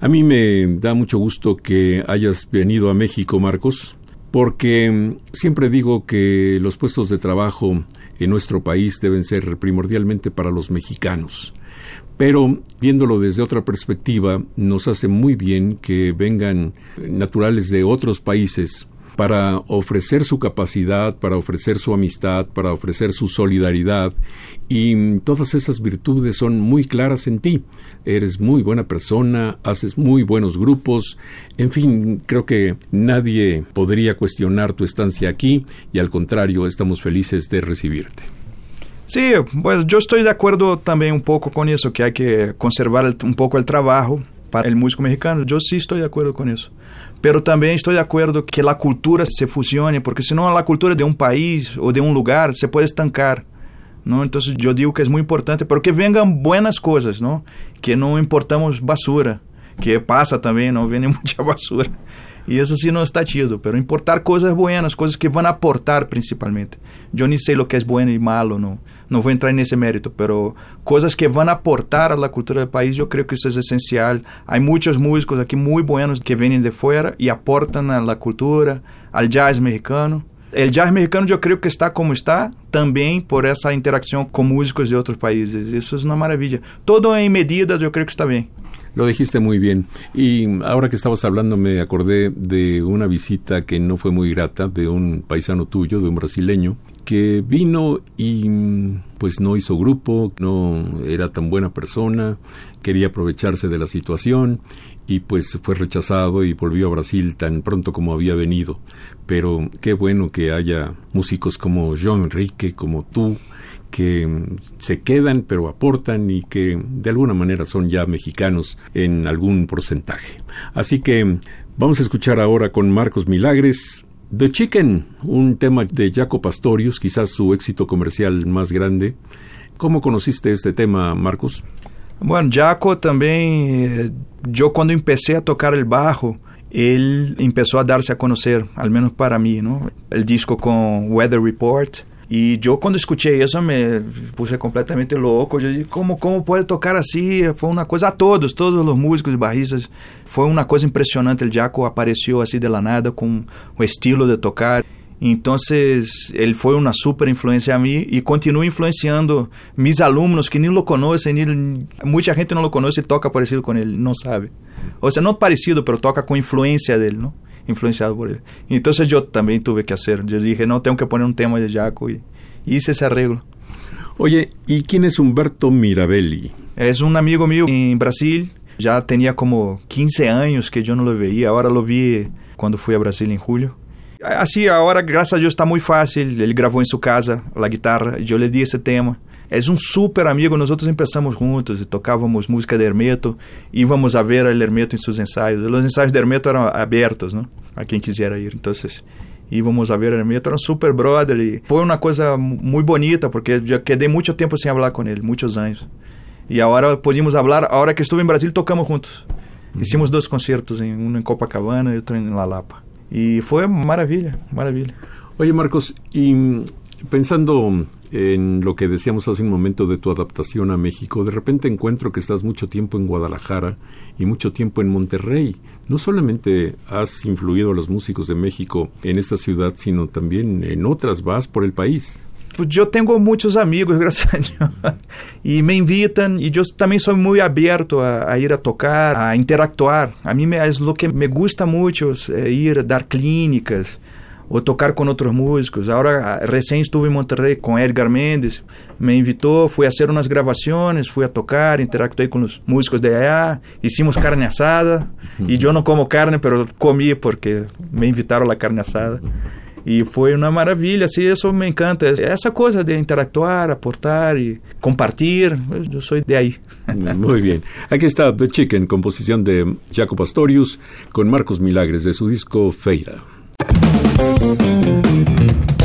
A mí me da mucho gusto que hayas venido a México, Marcos, porque siempre digo que los puestos de trabajo en nuestro país deben ser primordialmente para los mexicanos. Pero viéndolo desde otra perspectiva, nos hace muy bien que vengan naturales de otros países para ofrecer su capacidad, para ofrecer su amistad, para ofrecer su solidaridad y todas esas virtudes son muy claras en ti. Eres muy buena persona, haces muy buenos grupos, en fin, creo que nadie podría cuestionar tu estancia aquí y al contrario, estamos felices de recibirte. Sí, pues yo estoy de acuerdo también un poco con eso, que hay que conservar un poco el trabajo para el músico mexicano. Yo sí estoy de acuerdo con eso. Pero também estou de acordo que a cultura se fusione, porque senão a cultura de um país ou de um lugar se pode estancar. Não? Então eu digo que é muito importante para que venham buenas coisas, não? que não importamos basura, que passa também, não vem muita basura. E isso sim não está chido, pero importar coisas buenas, coisas que vão aportar principalmente. Eu nem sei o que é bueno e malo, não, não vou entrar nesse mérito, pero coisas que vão aportar à cultura do país, eu creio que isso é essencial. Há muitos músicos aqui muito buenos que vêm de fora e aportam à cultura, ao jazz mexicano. O jazz mexicano eu creio que está como está também por essa interação com músicos de outros países. Isso é uma maravilha. Todo em medidas eu creio que está bem. Lo dijiste muy bien. Y ahora que estabas hablando me acordé de una visita que no fue muy grata de un paisano tuyo, de un brasileño, que vino y pues no hizo grupo, no era tan buena persona, quería aprovecharse de la situación y pues fue rechazado y volvió a Brasil tan pronto como había venido. Pero qué bueno que haya músicos como Joan Enrique, como tú, que se quedan pero aportan y que de alguna manera son ya mexicanos en algún porcentaje. Así que vamos a escuchar ahora con Marcos Milagres The Chicken, un tema de Jaco Pastorius, quizás su éxito comercial más grande. ¿Cómo conociste este tema, Marcos? Bueno, Jaco también, yo cuando empecé a tocar el bajo, él empezó a darse a conocer, al menos para mí, ¿no? El disco con Weather Report, E eu, quando escutei isso, me puse completamente louco. Eu disse, como, como pode tocar assim? Foi uma coisa a todos, todos os músicos e barristas. Foi uma coisa impressionante. O Jaco apareceu assim de la nada, com o estilo de tocar. Então, ele foi uma super influência a mim e continua influenciando meus alunos que nem o conhecem. Nem, muita gente não o conhece e toca parecido com ele, não sabe. Ou seja, não parecido, mas toca com influência dele, não? Influenciado por él. Entonces yo también tuve que hacer. Yo dije, no, tengo que poner un tema de Jaco y hice ese arreglo. Oye, ¿y quién es Humberto Mirabelli? Es un amigo mío en Brasil. Ya tenía como 15 años que yo no lo veía. Ahora lo vi cuando fui a Brasil en julio. Así, ahora, gracias a Dios, está muy fácil. Él grabó en su casa la guitarra. Yo le di ese tema. És um super amigo. Nós outros começamos juntos e tocávamos música de Hermeto. Íamos a ver o Hermeto em seus ensaios. Os ensaios de Hermeto eram abertos, não? A quem quisera ir. Então, íamos a ver Hermeto. Era um super brother. E foi uma coisa muito bonita, porque já quedei muito tempo sem falar com ele muitos anos. E agora podíamos falar. A hora que estive em Brasil, tocamos juntos. Hicimos dois concertos, um em Copacabana e outro em La Lapa. E foi maravilha, maravilha. Oye, Marcos, e pensando en lo que decíamos hace un momento de tu adaptación a México, de repente encuentro que estás mucho tiempo en Guadalajara y mucho tiempo en Monterrey. No solamente has influido a los músicos de México en esta ciudad, sino también en otras vas por el país. Pues yo tengo muchos amigos, gracias a y me invitan y yo también soy muy abierto a, ir a tocar, a interactuar. A mí me, es lo que me gusta mucho, eh, ir a dar clínicas, ou tocar com outros músicos. Agora, recém estive em Monterrey com Edgar Mendes, me invitou, fui a fazer umas gravações, fui a tocar, interactuei com os músicos de allá, hicimos carne assada, e eu não como carne, mas comi porque me invitaram a carne assada. E foi uma maravilha, assim, isso me encanta. Essa coisa de interactuar, aportar e compartilhar, eu sou de aí. Muy bien. Aquí está The Chicken, composición de Jaco Pastorius, con Marcos Milagres de su disco Feira. Thank you.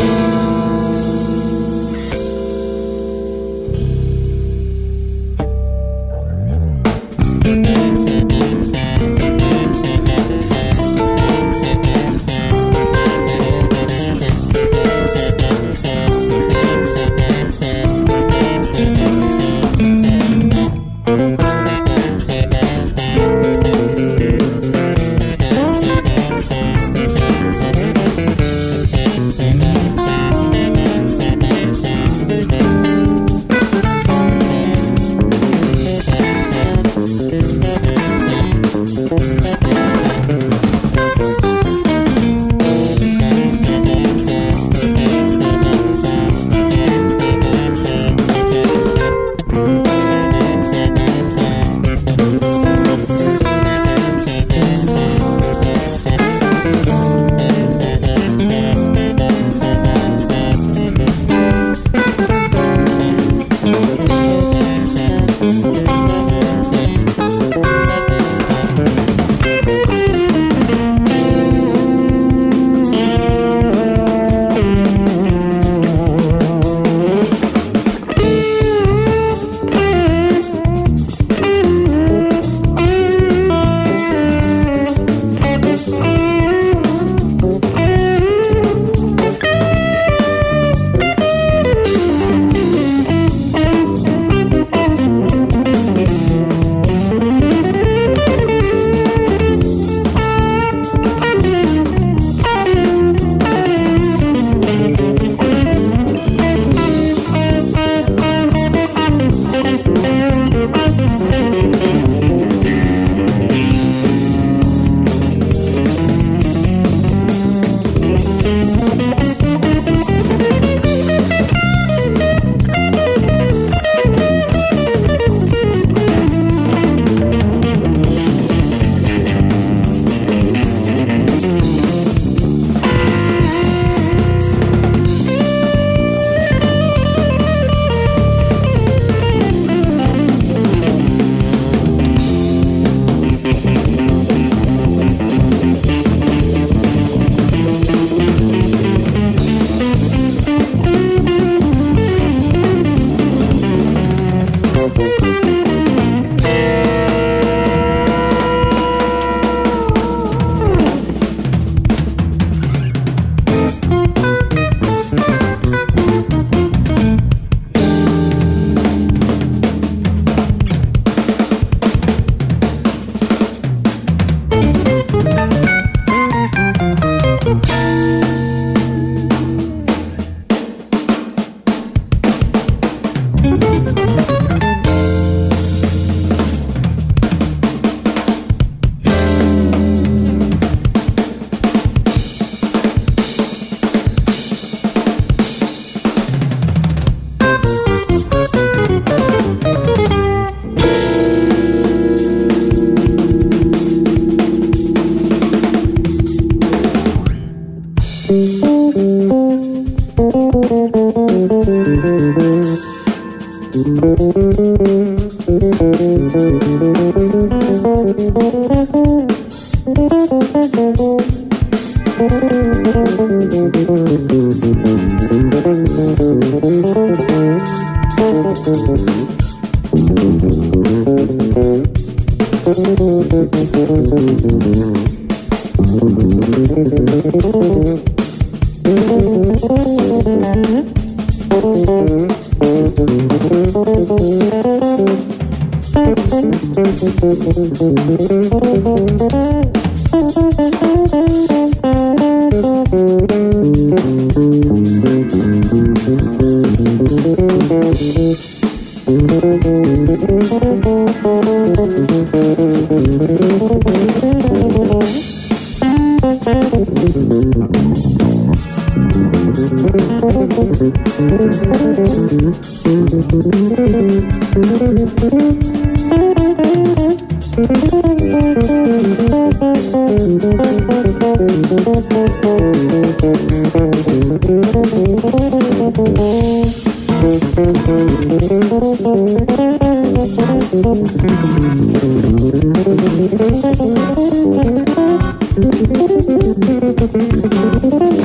Bueno,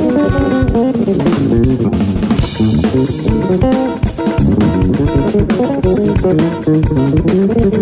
y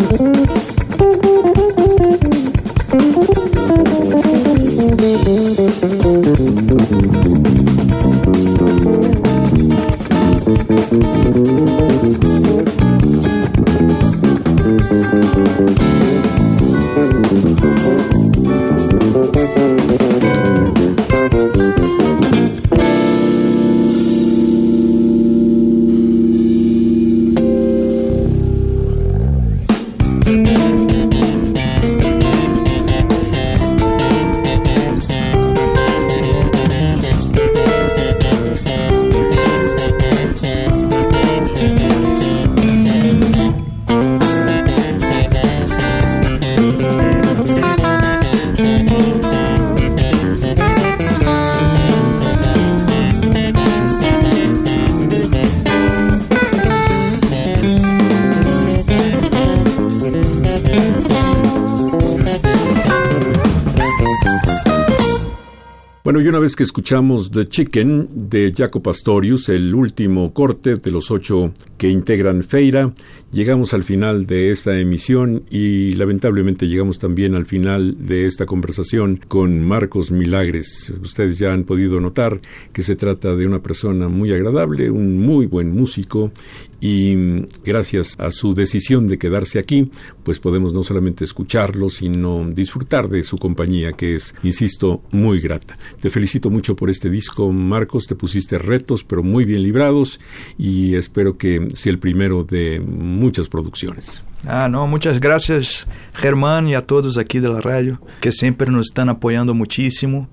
que escuchamos The Chicken de Jaco Pastorius, el último corte de los ocho que integran Feira, llegamos al final de esta emisión y lamentablemente llegamos también al final de esta conversación con Marcos Milagres. Ustedes ya han podido notar que se trata de una persona muy agradable, un muy buen músico y gracias a su decisión de quedarse aquí, pues podemos no solamente escucharlo, sino disfrutar de su compañía, que es, insisto, muy grata. Te felicito mucho por este disco, Marcos, te pusiste retos, pero muy bien librados, y espero que sea el primero de muchas producciones. Ah, no, muchas gracias Germán y a todos aquí de la radio, que siempre nos están apoyando muchísimo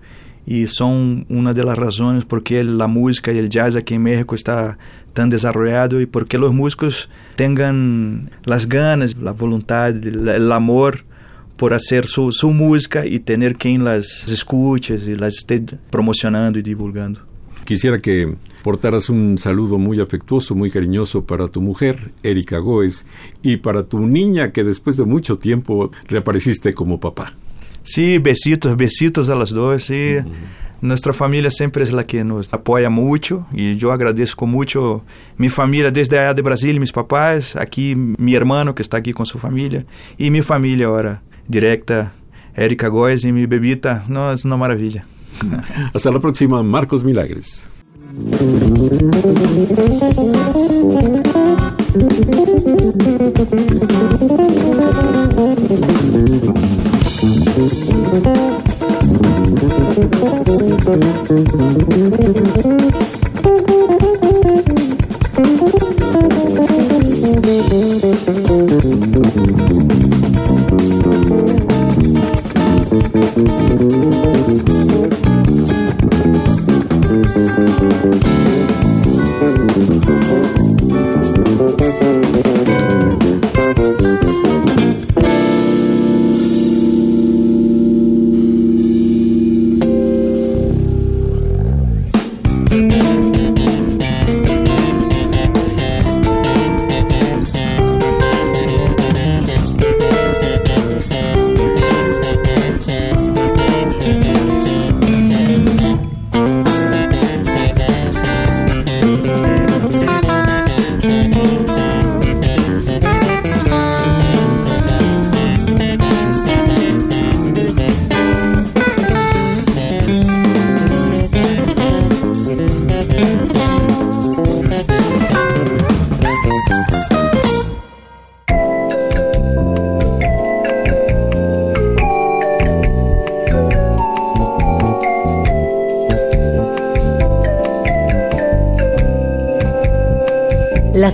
y son una de las razones por qué la música y el jazz aquí en México está tan desarrollado y porque los músicos tengan las ganas, la voluntad, el, amor por hacer su, su, música y tener quien las escuche y las esté promocionando y divulgando. Quisiera que portaras un saludo muy afectuoso, muy cariñoso para tu mujer, Erika Goes, y para tu niña que después de mucho tiempo reapareciste como papá. Sí, besitos, besitos a las dos. Sí. Uh -huh. Nuestra familia siempre que nos apoia muito e eu agradeço agradezco muito. Minha família desde aí de Brasil, meus papais, aqui mi hermano que está aqui com sua família e minha família agora direta, Erika Góes e minha bebita. No, é uma maravilha. Hasta a próxima, Marcos Milagres.